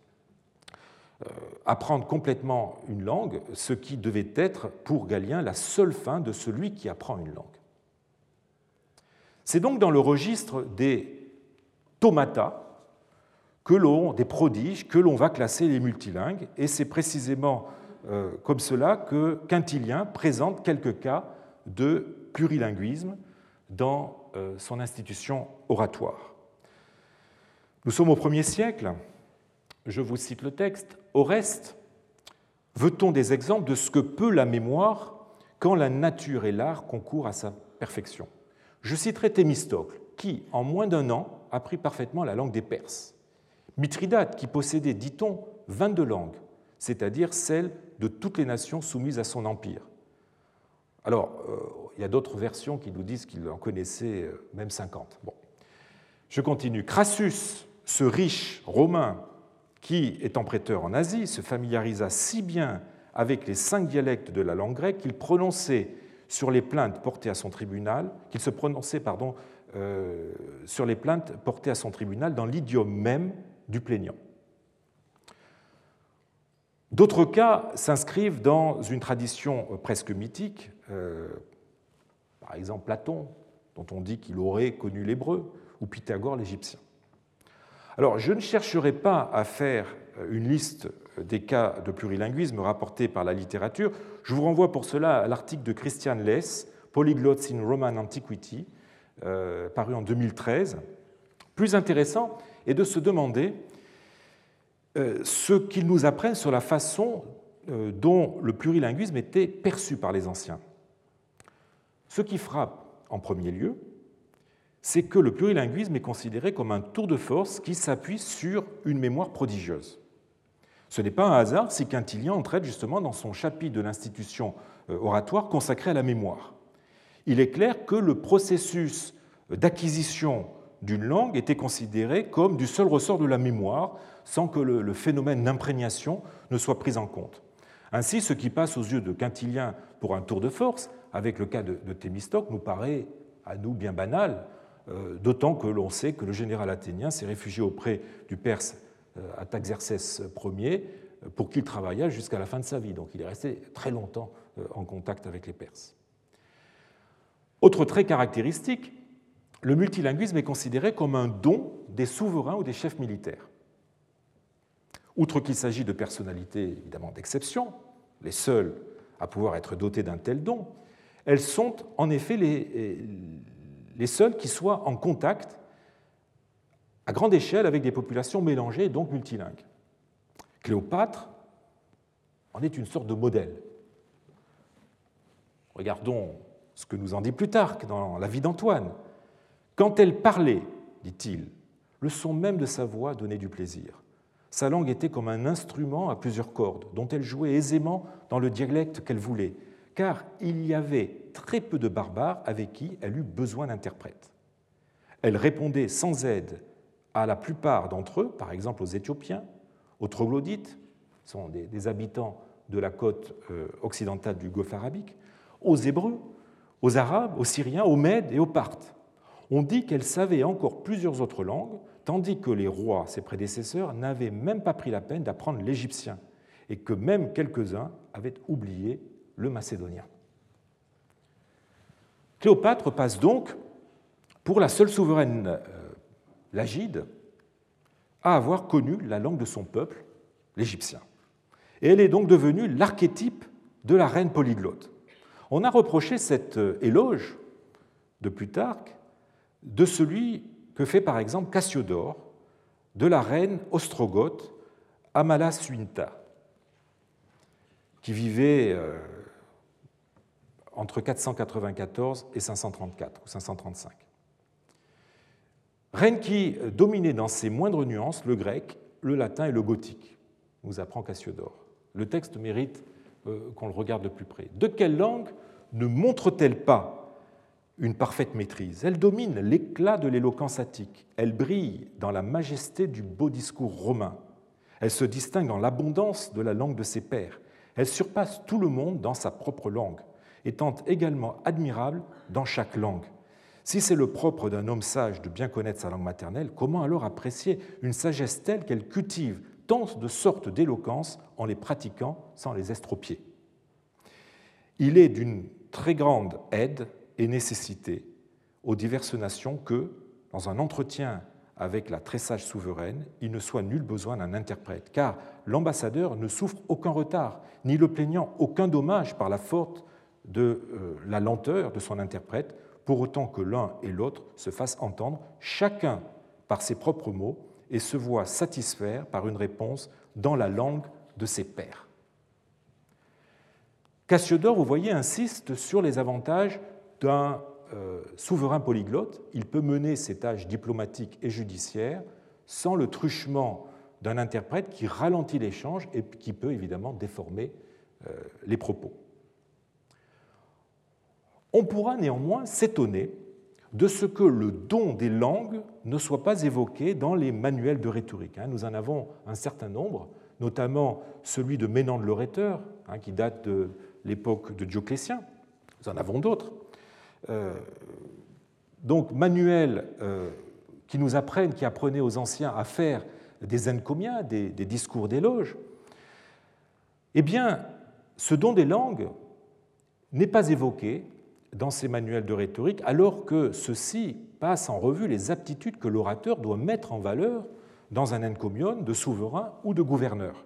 Euh, apprendre complètement une langue, ce qui devait être pour Galien la seule fin de celui qui apprend une langue. C'est donc dans le registre des tomata que l'on, des prodiges, que l'on va classer les multilingues, et c'est précisément euh, comme cela que Quintilien présente quelques cas de plurilinguisme dans euh, son institution oratoire. Nous sommes au premier siècle, je vous cite le texte, au reste, veut-on des exemples de ce que peut la mémoire quand la nature et l'art concourent à sa perfection? Je citerai Thémistocle, qui, en moins d'un an, a appris parfaitement la langue des Perses. Mithridate, qui possédait, dit-on, 22 langues, c'est-à-dire celles de toutes les nations soumises à son empire. Alors, euh, il y a d'autres versions qui nous disent qu'il en connaissait euh, même 50. Bon. Je continue. Crassus, ce riche romain qui, étant prêteur en Asie, se familiarisa si bien avec les cinq dialectes de la langue grecque qu'il prononçait sur les plaintes portées à son tribunal, qu'il se prononçait euh, sur les plaintes portées à son tribunal dans l'idiome même du plaignant. D'autres cas s'inscrivent dans une tradition presque mythique, euh, par exemple Platon, dont on dit qu'il aurait connu l'hébreu, ou Pythagore l'Égyptien. Alors, je ne chercherai pas à faire une liste des cas de plurilinguisme rapportés par la littérature. Je vous renvoie pour cela à l'article de Christian Less, Polyglots in Roman Antiquity, euh, paru en 2013. Plus intéressant est de se demander euh, ce qu'ils nous apprennent sur la façon euh, dont le plurilinguisme était perçu par les anciens. Ce qui frappe en premier lieu, c'est que le plurilinguisme est considéré comme un tour de force qui s'appuie sur une mémoire prodigieuse. Ce n'est pas un hasard si Quintilian traite justement dans son chapitre de l'institution euh, oratoire consacré à la mémoire. Il est clair que le processus d'acquisition d'une langue était considéré comme du seul ressort de la mémoire, sans que le phénomène d'imprégnation ne soit pris en compte. Ainsi, ce qui passe aux yeux de Quintilien pour un tour de force, avec le cas de Thémistocle, nous paraît à nous bien banal, d'autant que l'on sait que le général athénien s'est réfugié auprès du Perse euh, Ataxerxès Ier, euh, pour qu'il travailla jusqu'à la fin de sa vie. Donc il est resté très longtemps euh, en contact avec les Perses. Autre trait caractéristique, le multilinguisme est considéré comme un don des souverains ou des chefs militaires. Outre qu'il s'agit de personnalités évidemment d'exception, les seules à pouvoir être dotées d'un tel don, elles sont en effet les, les seules qui soient en contact à grande échelle avec des populations mélangées, donc multilingues. Cléopâtre en est une sorte de modèle. Regardons ce que nous en dit Plutarque dans La vie d'Antoine. Quand elle parlait, dit-il, le son même de sa voix donnait du plaisir. Sa langue était comme un instrument à plusieurs cordes, dont elle jouait aisément dans le dialecte qu'elle voulait, car il y avait très peu de barbares avec qui elle eut besoin d'interprètes. Elle répondait sans aide à la plupart d'entre eux, par exemple aux Éthiopiens, aux troglodytes, qui sont des, habitants de la côte euh, occidentale du Golfe arabique, aux Hébreux, aux Arabes, aux Syriens, aux Mèdes et aux Parthes. On dit qu'elle savait encore plusieurs autres langues, tandis que les rois, ses prédécesseurs, n'avaient même pas pris la peine d'apprendre l'égyptien, et que même quelques-uns avaient oublié le macédonien. Cléopâtre passe donc pour la seule souveraine euh, l'Agide, à avoir connu la langue de son peuple, l'Égyptien. Et elle est donc devenue l'archétype de la reine polyglotte. On a reproché cet euh, éloge de Plutarque de celui que fait par exemple Cassiodore de la reine ostrogoth Amalasuinta, qui vivait euh, entre 494 et 534 ou 535 reine qui dominait dans ses moindres nuances le grec, le latin et le gothique, nous apprend Cassiodore. Le texte mérite euh, qu'on le regarde de plus près. De quelle langue ne montre-t-elle pas une parfaite maîtrise? Elle domine l'éclat de l'éloquence attique, elle brille dans la majesté du beau discours romain, elle se distingue dans l'abondance de la langue de ses pairs, elle surpasse tout le monde dans sa propre langue, étant également admirable dans chaque langue. Si c'est le propre d'un homme sage de bien connaître sa langue maternelle, comment alors apprécier une sagesse telle qu'elle cultive tant de sortes d'éloquence en les pratiquant sans les estropier? Il est d'une très grande aide et nécessité aux diverses nations que, dans un entretien avec la très sage souveraine, il ne soit nul besoin d'un interprète, car l'ambassadeur ne souffre aucun retard, ni le plaignant aucun dommage par la faute de euh, la lenteur de son interprète, pour autant que l'un et l'autre se fassent entendre, chacun par ses propres mots, et se voit satisfaire par une réponse dans la langue de ses pairs. Cassiodore, vous voyez, insiste sur les avantages d'un euh, souverain polyglotte. Il peut mener ses tâches diplomatiques et judiciaires sans le truchement d'un interprète qui ralentit l'échange et qui peut évidemment déformer euh, les propos. On pourra néanmoins s'étonner de ce que le don des langues ne soit pas évoqué dans les manuels de rhétorique. Hein. Nous en avons un certain nombre, notamment celui de Ménandre le rhéteur, hein, qui date de l'époque de Dioclétien. Nous en avons d'autres. Euh, donc, manuels euh, qui nous apprennent, qui apprenaient aux anciens à faire des encomias, des discours d'éloge. Eh bien, ce don des langues n'est pas évoqué dans ces manuels de rhétorique, alors que ceux-ci passent en revue les aptitudes que l'orateur doit mettre en valeur dans un encomium de souverain ou de gouverneur.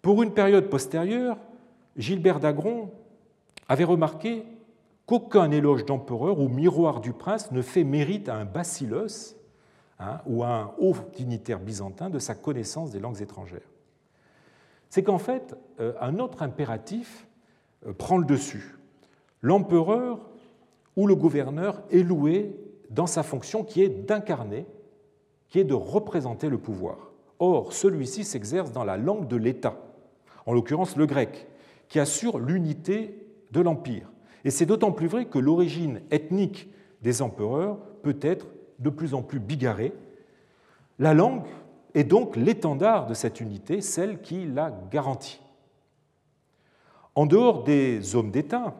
Pour une période postérieure, Gilbert d'Agron avait remarqué qu'aucun éloge d'empereur ou miroir du prince ne fait mérite à un bacillus hein, ou à un haut dignitaire byzantin de sa connaissance des langues étrangères. C'est qu'en fait, euh, un autre impératif euh, prend le dessus. L'empereur ou le gouverneur est loué dans sa fonction qui est d'incarner, qui est de représenter le pouvoir. Or, celui-ci s'exerce dans la langue de l'État, en l'occurrence le grec, qui assure l'unité de l'Empire. Et c'est d'autant plus vrai que l'origine ethnique des empereurs peut être de plus en plus bigarrée. La langue est donc l'étendard de cette unité, celle qui la garantit. En dehors des hommes d'État,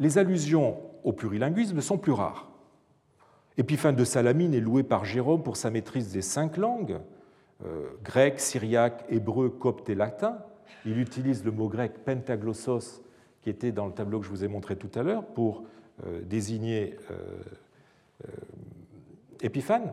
les allusions au plurilinguisme sont plus rares. Épiphane de Salamine est loué par Jérôme pour sa maîtrise des cinq langues, euh, grec, syriaque, hébreu, copte et latin. Il utilise le mot grec pentaglossos, qui était dans le tableau que je vous ai montré tout à l'heure, pour euh, désigner euh, Épiphane.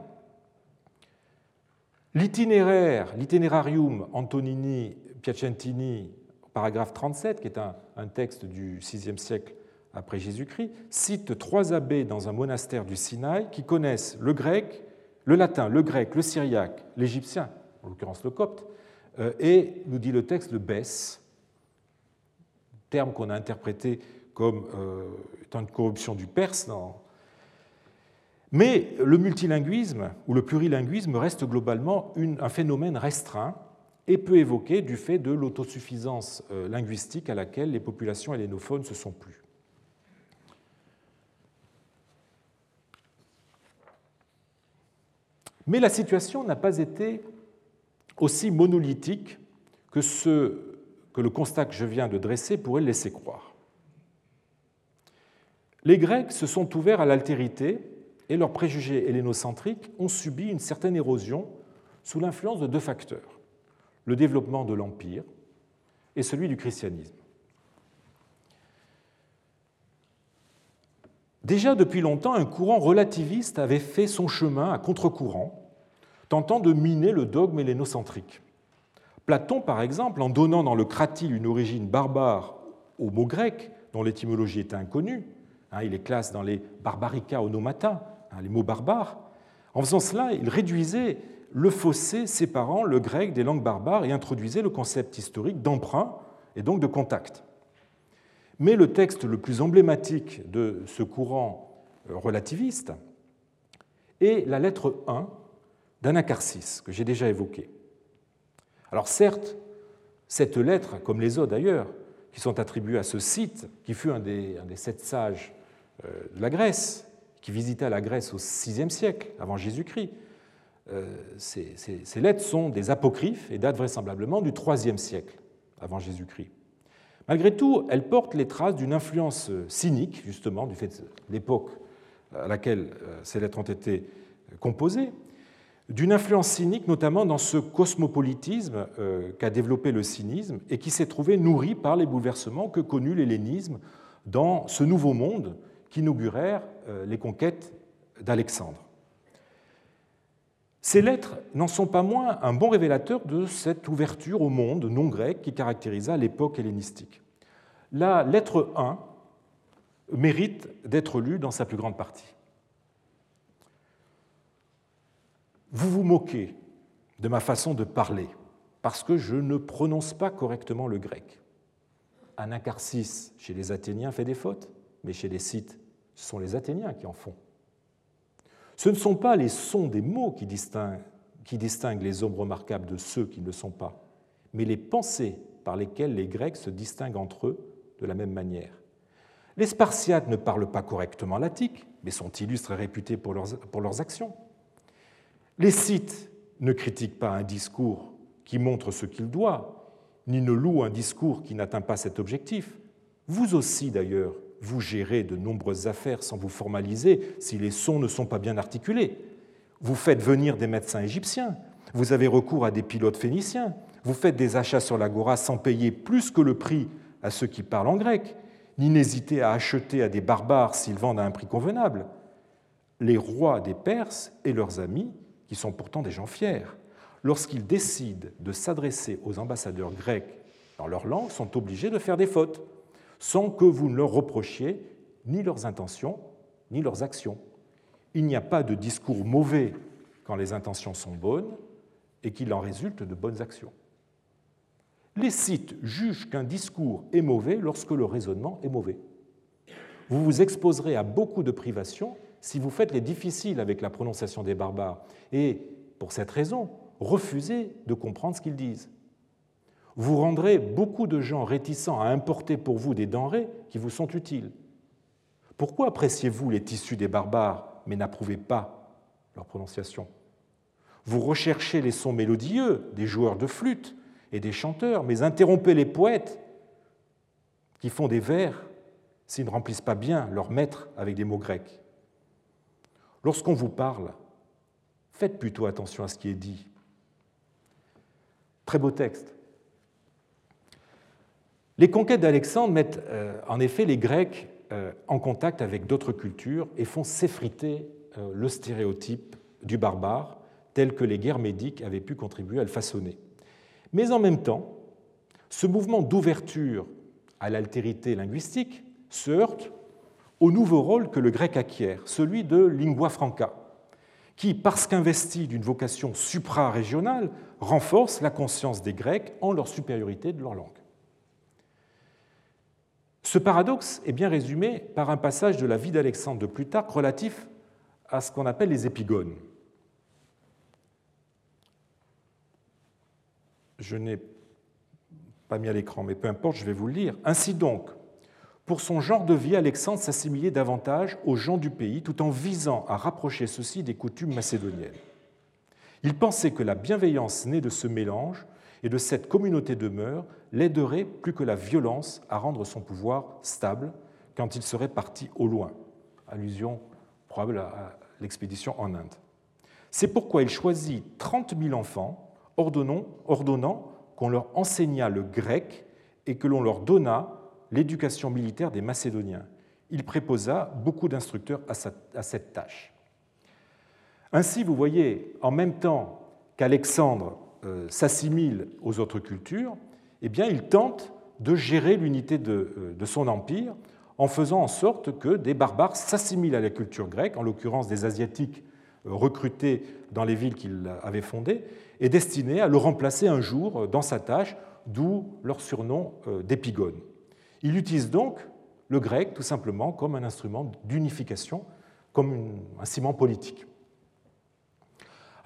L'itinéraire, l'itinerarium Antonini Piacentini, paragraphe 37, qui est un, un texte du VIe siècle après Jésus-Christ, cite trois abbés dans un monastère du Sinaï qui connaissent le grec, le latin, le grec, le syriaque, l'égyptien, en l'occurrence le copte, euh, et, nous dit le texte, le bès, terme qu'on a interprété comme euh, étant une corruption du perse. Mais le multilinguisme ou le plurilinguisme reste globalement un phénomène restreint et peu évoqué du fait de l'autosuffisance euh, linguistique à laquelle les populations hellénophones se sont plus. Mais la situation n'a pas été aussi monolithique que ce que le constat que je viens de dresser pourrait laisser croire. Les Grecs se sont ouverts à l'altérité et leurs préjugés hellénocentriques ont subi une certaine érosion sous l'influence de deux facteurs, le développement de l'Empire et celui du christianisme. Déjà depuis longtemps, un courant relativiste avait fait son chemin à contre-courant tentant de miner le dogme hellénocentrique. Platon, par exemple, en donnant dans le cratyle une origine barbare au mot grec, dont l'étymologie était inconnue, hein, il les classe dans les barbarica onomata, hein, les mots barbares, en faisant cela, il réduisait le fossé séparant le grec des langues barbares et introduisait le concept historique d'emprunt et donc de contact. Mais le texte le plus emblématique de ce courant euh, relativiste est la lettre 1 d'Anacarsis, que j'ai déjà évoqué. Alors certes, cette lettre, comme les autres d'ailleurs, qui sont attribuées à ce site, qui fut un des, sept sages euh, de la Grèce, qui visita la Grèce au VIe siècle avant Jésus-Christ, euh, ces, ces, lettres sont des apocryphes et datent vraisemblablement du IIIe siècle avant Jésus-Christ. Malgré tout, elles portent les traces d'une influence cynique, justement, du fait de l'époque à laquelle euh, ces lettres ont été composées, d'une influence cynique notamment dans ce cosmopolitisme euh, qu'a développé le cynisme et qui s'est trouvé nourri par les bouleversements que connut l'hellénisme dans ce nouveau monde qu'inaugurèrent euh, les conquêtes d'Alexandre. Ces lettres n'en sont pas moins un bon révélateur de cette ouverture au monde non grec qui caractérisa l'époque hellénistique. La lettre 1 mérite d'être lue dans sa plus grande partie. Vous vous moquez de ma façon de parler parce que je ne prononce pas correctement le grec. Anacarsis, chez les Athéniens, fait des fautes, mais chez les Scythes, ce sont les Athéniens qui en font. Ce ne sont pas les sons des mots qui distinguent, les hommes remarquables de ceux qui ne le sont pas, mais les pensées par lesquelles les Grecs se distinguent entre eux de la même manière. Les Spartiates ne parlent pas correctement l'attique, mais sont illustres et réputés pour leurs, pour leurs actions. Les Scythes ne critiquent pas un discours qui montre ce qu'il doit, ni ne louent un discours qui n'atteint pas cet objectif. Vous aussi, d'ailleurs, vous gérez de nombreuses affaires sans vous formaliser si les sons ne sont pas bien articulés. Vous faites venir des médecins égyptiens, vous avez recours à des pilotes phéniciens, vous faites des achats sur l'agora sans payer plus que le prix à ceux qui parlent en grec, ni n'hésitez à acheter à des barbares s'ils vendent à un prix convenable. Les rois des Perses et leurs amis, qui sont pourtant des gens fiers, lorsqu'ils décident de s'adresser aux ambassadeurs grecs dans leur langue, sont obligés de faire des fautes, sans que vous ne leur reprochiez ni leurs intentions, ni leurs actions. Il n'y a pas de discours mauvais quand les intentions sont bonnes et qu'il en résulte de bonnes actions. Les sites jugent qu'un discours est mauvais lorsque le raisonnement est mauvais. Vous vous exposerez à beaucoup de privations si vous faites les difficiles avec la prononciation des barbares et, pour cette raison, refusez de comprendre ce qu'ils disent. Vous rendrez beaucoup de gens réticents à importer pour vous des denrées qui vous sont utiles. Pourquoi appréciez-vous les tissus des barbares mais n'approuvez pas leur prononciation? Vous recherchez les sons mélodieux des joueurs de flûte et des chanteurs, mais interrompez les poètes qui font des vers s'ils ne remplissent pas bien leur maître avec des mots grecs. Lorsqu'on vous parle, faites plutôt attention à ce qui est dit. Très beau texte. Les conquêtes d'Alexandre mettent euh, en effet les Grecs euh, en contact avec d'autres cultures et font s'effriter euh, le stéréotype du barbare tel que les guerres médiques avaient pu contribuer à le façonner. Mais en même temps, ce mouvement d'ouverture à l'altérité linguistique se heurte au nouveau rôle que le grec acquiert, celui de lingua franca, qui, parce qu'investi d'une vocation supra-régionale, renforce la conscience des Grecs en leur supériorité de leur langue. Ce paradoxe est bien résumé par un passage de la vie d'Alexandre de Plutarque relatif à ce qu'on appelle les épigones. je n'ai pas mis à l'écran, mais peu importe, je vais vous le lire. Ainsi donc, pour son genre de vie, Alexandre s'assimilait davantage aux gens du pays tout en visant à rapprocher ceux-ci des coutumes macédoniennes. Il pensait que la bienveillance née de ce mélange et de cette communauté de mœurs l'aiderait plus que la violence à rendre son pouvoir stable quand il serait parti au loin. Allusion probable à l'expédition en Inde. C'est pourquoi il choisit 30 000 enfants ordonnant qu'on leur enseignât le grec et que l'on leur donnât l'éducation militaire des Macédoniens. Il préposa beaucoup d'instructeurs à cette tâche. Ainsi, vous voyez, en même temps qu'Alexandre s'assimile aux autres cultures, eh bien, il tente de gérer l'unité de, euh, de, son empire en faisant en sorte que des barbares s'assimilent à la culture grecque, en l'occurrence des Asiatiques euh, recrutés dans les villes qu'il avait fondées, est destiné à le remplacer un jour dans sa tâche, d'où leur surnom euh, d'épigone. Il utilise donc le grec tout simplement comme un instrument d'unification, comme un ciment politique.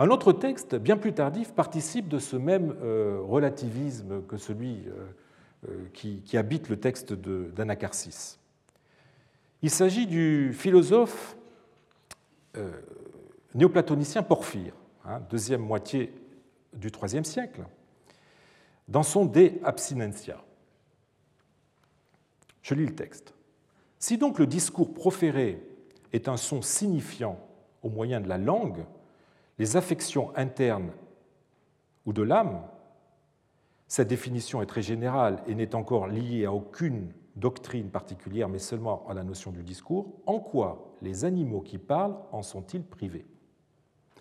Un autre texte, bien plus tardif, participe de ce même euh, relativisme que celui euh, qui, habite le texte d'Anacarsis. Il s'agit du philosophe néoplatonicien Porphyre, hein, deuxième moitié du IIIe siècle, dans son De Abstinentia. Je lis le texte. Si donc le discours proféré est un son signifiant au moyen de la langue, les affections internes ou de l'âme, cette définition est très générale et n'est encore liée à aucune doctrine particulière, mais seulement à la notion du discours, en quoi les animaux qui parlent en sont-ils privés?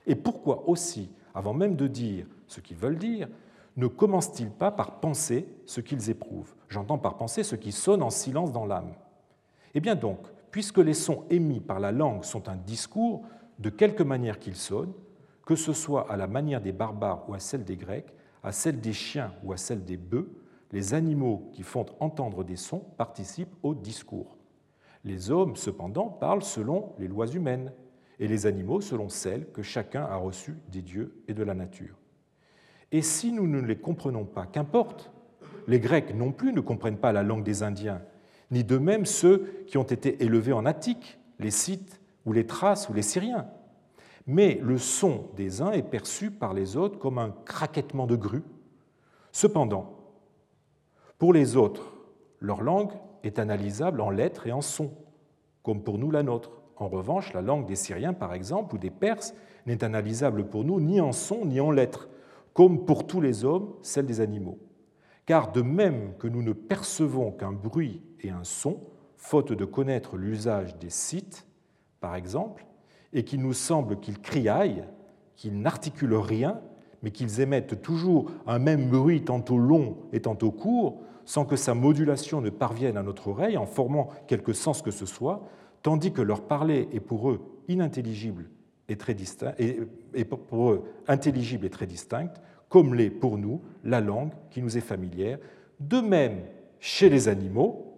Et pourquoi aussi avant même de dire ce qu'ils veulent dire, ne commencent-ils pas par penser ce qu'ils éprouvent? J'entends par penser ce qui sonne en silence dans l'âme. Eh bien donc, puisque les sons émis par la langue sont un discours, de quelque manière qu'ils sonnent, que ce soit à la manière des barbares ou à celle des Grecs, à celle des chiens ou à celle des bœufs, les animaux qui font entendre des sons participent au discours. Les hommes, cependant, parlent selon les lois humaines, et les animaux selon celles que chacun a reçues des dieux et de la nature. Et si nous ne les comprenons pas, qu'importe, les Grecs non plus ne comprennent pas la langue des Indiens, ni de même ceux qui ont été élevés en Attique, les Scythes ou les Thraces ou les Syriens. Mais le son des uns est perçu par les autres comme un craquettement de grue. Cependant, pour les autres, leur langue est analysable en lettres et en sons, comme pour nous la nôtre. En revanche, la langue des Syriens, par exemple, ou des Perses, n'est analysable pour nous ni en son ni en lettres. comme pour tous les hommes, celle des animaux. Car de même que nous ne percevons qu'un bruit et un son, faute de connaître l'usage des sites, par exemple, et qu'il nous semble qu'ils criaillent, qu'ils n'articulent rien, mais qu'ils émettent toujours un même bruit tantôt long et tantôt court, sans que sa modulation ne parvienne à notre oreille en formant quelque sens que ce soit, tandis que leur parler est pour eux inintelligible et très distinct, comme l'est pour nous la langue qui nous est familière. De même, chez les animaux,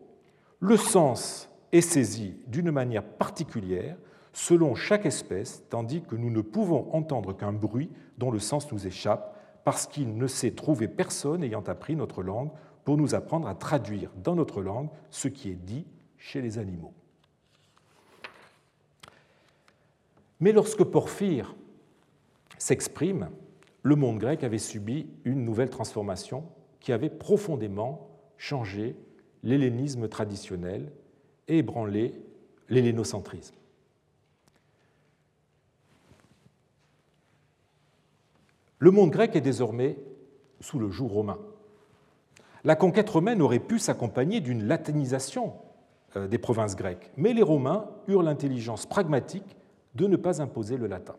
le sens est saisi d'une manière particulière selon chaque espèce, tandis que nous ne pouvons entendre qu'un bruit dont le sens nous échappe, parce qu'il ne s'est trouvé personne ayant appris notre langue pour nous apprendre à traduire dans notre langue ce qui est dit chez les animaux. Mais lorsque Porphyre s'exprime, le monde grec avait subi une nouvelle transformation qui avait profondément changé l'hellénisme traditionnel et ébranlé l'hellénocentrisme. Le monde grec est désormais sous le joug romain. La conquête romaine aurait pu s'accompagner d'une latinisation euh, des provinces grecques, mais les Romains eurent l'intelligence pragmatique de ne pas imposer le latin.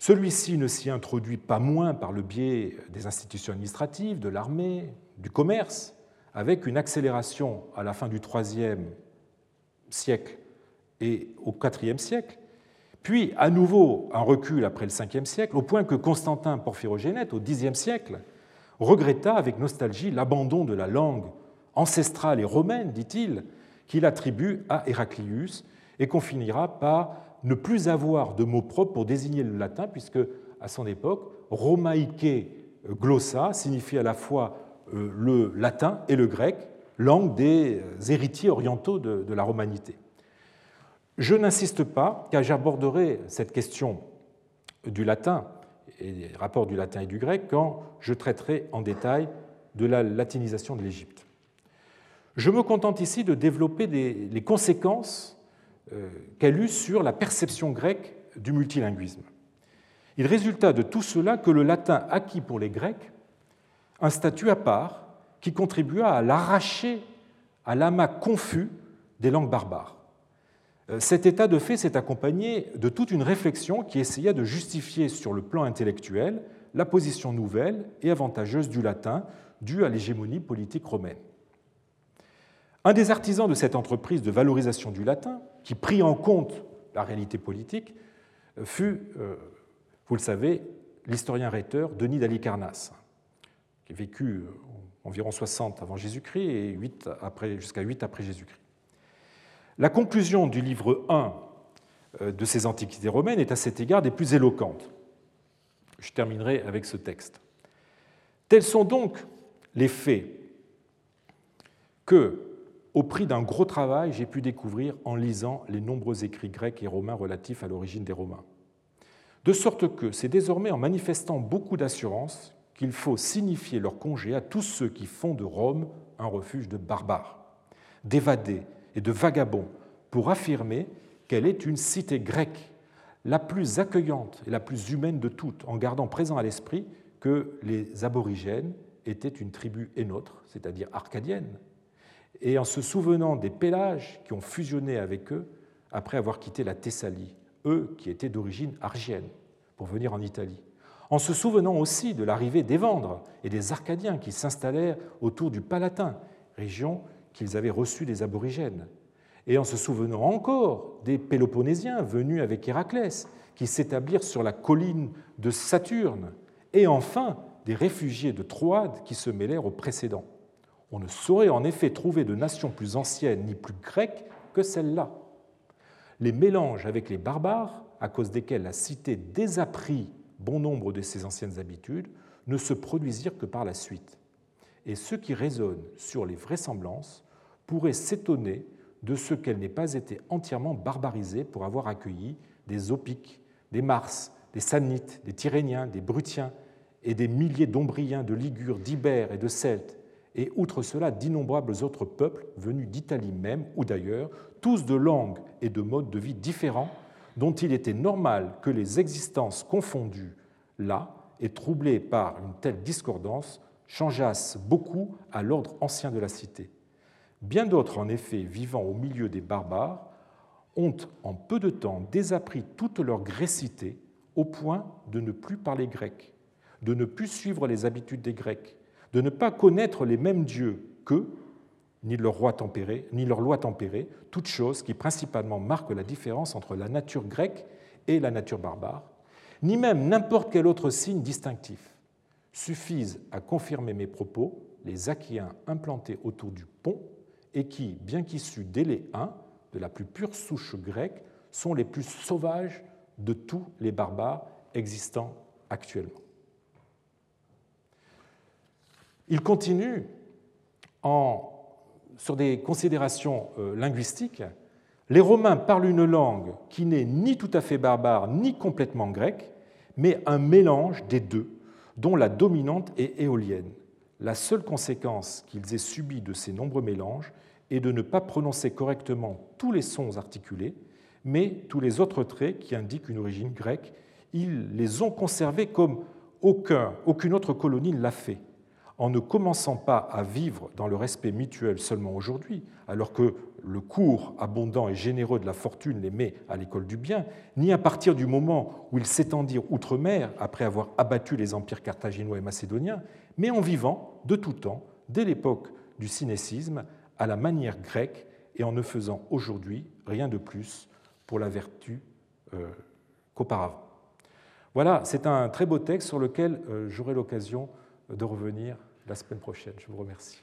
Celui-ci ne s'y introduit pas moins par le biais des institutions administratives, de l'armée, du commerce, avec une accélération à la fin du IIIe siècle et au IVe siècle, puis, à nouveau, un recul après le Ve siècle, au point que Constantin Porphyrogénète, au Xe siècle, regretta avec nostalgie l'abandon de la langue ancestrale et romaine, dit-il, qu'il attribue à Héraclius, et qu'on finira par ne plus avoir de mot propre pour désigner le latin, puisque, à son époque, romaïque glossa signifie à la fois euh, le latin et le grec, langue des héritiers orientaux de la romanité. Je n'insiste pas, car j'aborderai cette question du latin et des rapports du latin et du grec quand je traiterai en détail de la latinisation de l'Égypte. Je me contente ici de développer les conséquences euh, qu'elle eut sur la perception grecque du multilinguisme. Il résulta de tout cela que le latin acquis pour les Grecs un statut à part qui contribua à l'arracher à l'amas confus des langues barbares. Euh, cet état de fait s'est accompagné de toute une réflexion qui essaya de justifier sur le plan intellectuel la position nouvelle et avantageuse du latin due à l'hégémonie politique romaine. Un des artisans de cette entreprise de valorisation du latin, qui prit en compte la réalité politique, fut, euh, vous le savez, l'historien rhéteur Denis d'Alicarnasse, qui a vécu euh, environ 60 avant Jésus-Christ et jusqu'à 8 après Jésus-Christ. La conclusion du livre 1 euh, de ces antiquités romaines est à cet égard des plus éloquentes. Je terminerai avec ce texte. Tels sont donc les faits que, au prix d'un gros travail, j'ai pu découvrir en lisant les nombreux écrits grecs et romains relatifs à l'origine des Romains. De sorte que c'est désormais en manifestant beaucoup d'assurance qu'il faut signifier leur congé à tous ceux qui font de Rome un refuge de barbares, d'évadés et de vagabonds pour affirmer qu'elle est une cité grecque, la plus accueillante et la plus humaine de toutes, en gardant présent à l'esprit que les aborigènes étaient une tribu énôtre, c'est-à-dire arcadienne, et en se souvenant des Pélages qui ont fusionné avec eux après avoir quitté la Thessalie, eux qui étaient d'origine argienne, pour venir en Italie. En se souvenant aussi de l'arrivée des Vendres et des Arcadiens qui s'installèrent autour du Palatin, région qu'ils avaient reçue des aborigènes, et en se souvenant encore des Péloponnésiens venus avec Héraclès, qui s'établirent sur la colline de Saturne, et enfin des réfugiés de Troade qui se mêlèrent aux précédents. On ne saurait en effet trouver de nation plus ancienne ni plus grecque que celle-là. Les mélanges avec les barbares, à cause desquels la cité désapprit bon nombre de ses anciennes habitudes, ne se produisirent que par la suite. Et ceux qui raisonnent sur les vraisemblances pourraient s'étonner de ce qu'elle n'ait pas été entièrement barbarisée pour avoir accueilli des Opiques, des Mars, des Samnites, des Tyréniens, des Brutiens et des milliers d'Ombriens, de Ligures, d'Ibères et de Celtes, et outre cela d'innombrables autres peuples venus d'Italie même ou d'ailleurs, tous de langues et de modes de vie différents, dont il était normal que les existences confondues là et troublés par une telle discordance, changeassent beaucoup à l'ordre ancien de la cité. Bien d'autres, en effet, vivant au milieu des barbares, ont en peu de temps désappris toute leur grécité au point de ne plus parler grec, de ne plus suivre les habitudes des Grecs, de ne pas connaître les mêmes dieux qu'eux, ni leur, roi tempéré, ni leur loi tempérée, toutes choses qui principalement marquent la différence entre la nature grecque et la nature barbare, ni même n'importe quel autre signe distinctif. Suffisent à confirmer mes propos les Achéens implantés autour du pont et qui, bien qu'issus d'Élé I, de la plus pure souche grecque, sont les plus sauvages de tous les barbares existants actuellement. Il continue sur des considérations euh, linguistiques. Les Romains parlent une langue qui n'est ni tout à fait barbare ni complètement grecque, mais un mélange des deux, dont la dominante est éolienne. La seule conséquence qu'ils aient subie de ces nombreux mélanges est de ne pas prononcer correctement tous les sons articulés, mais tous les autres traits qui indiquent une origine grecque, ils les ont conservés comme aucun, aucune autre colonie ne l'a fait, en ne commençant pas à vivre dans le respect mutuel seulement aujourd'hui, alors que le cours abondant et généreux de la fortune les met à l'école du bien, ni à partir du moment où ils s'étendirent outre-mer après avoir abattu les empires carthaginois et macédoniens, mais en vivant de tout temps, dès l'époque du cynécisme, à la manière grecque et en ne faisant aujourd'hui rien de plus pour la vertu euh, qu'auparavant. Voilà, c'est un très beau texte sur lequel euh, j'aurai l'occasion de revenir la semaine prochaine. Je vous remercie.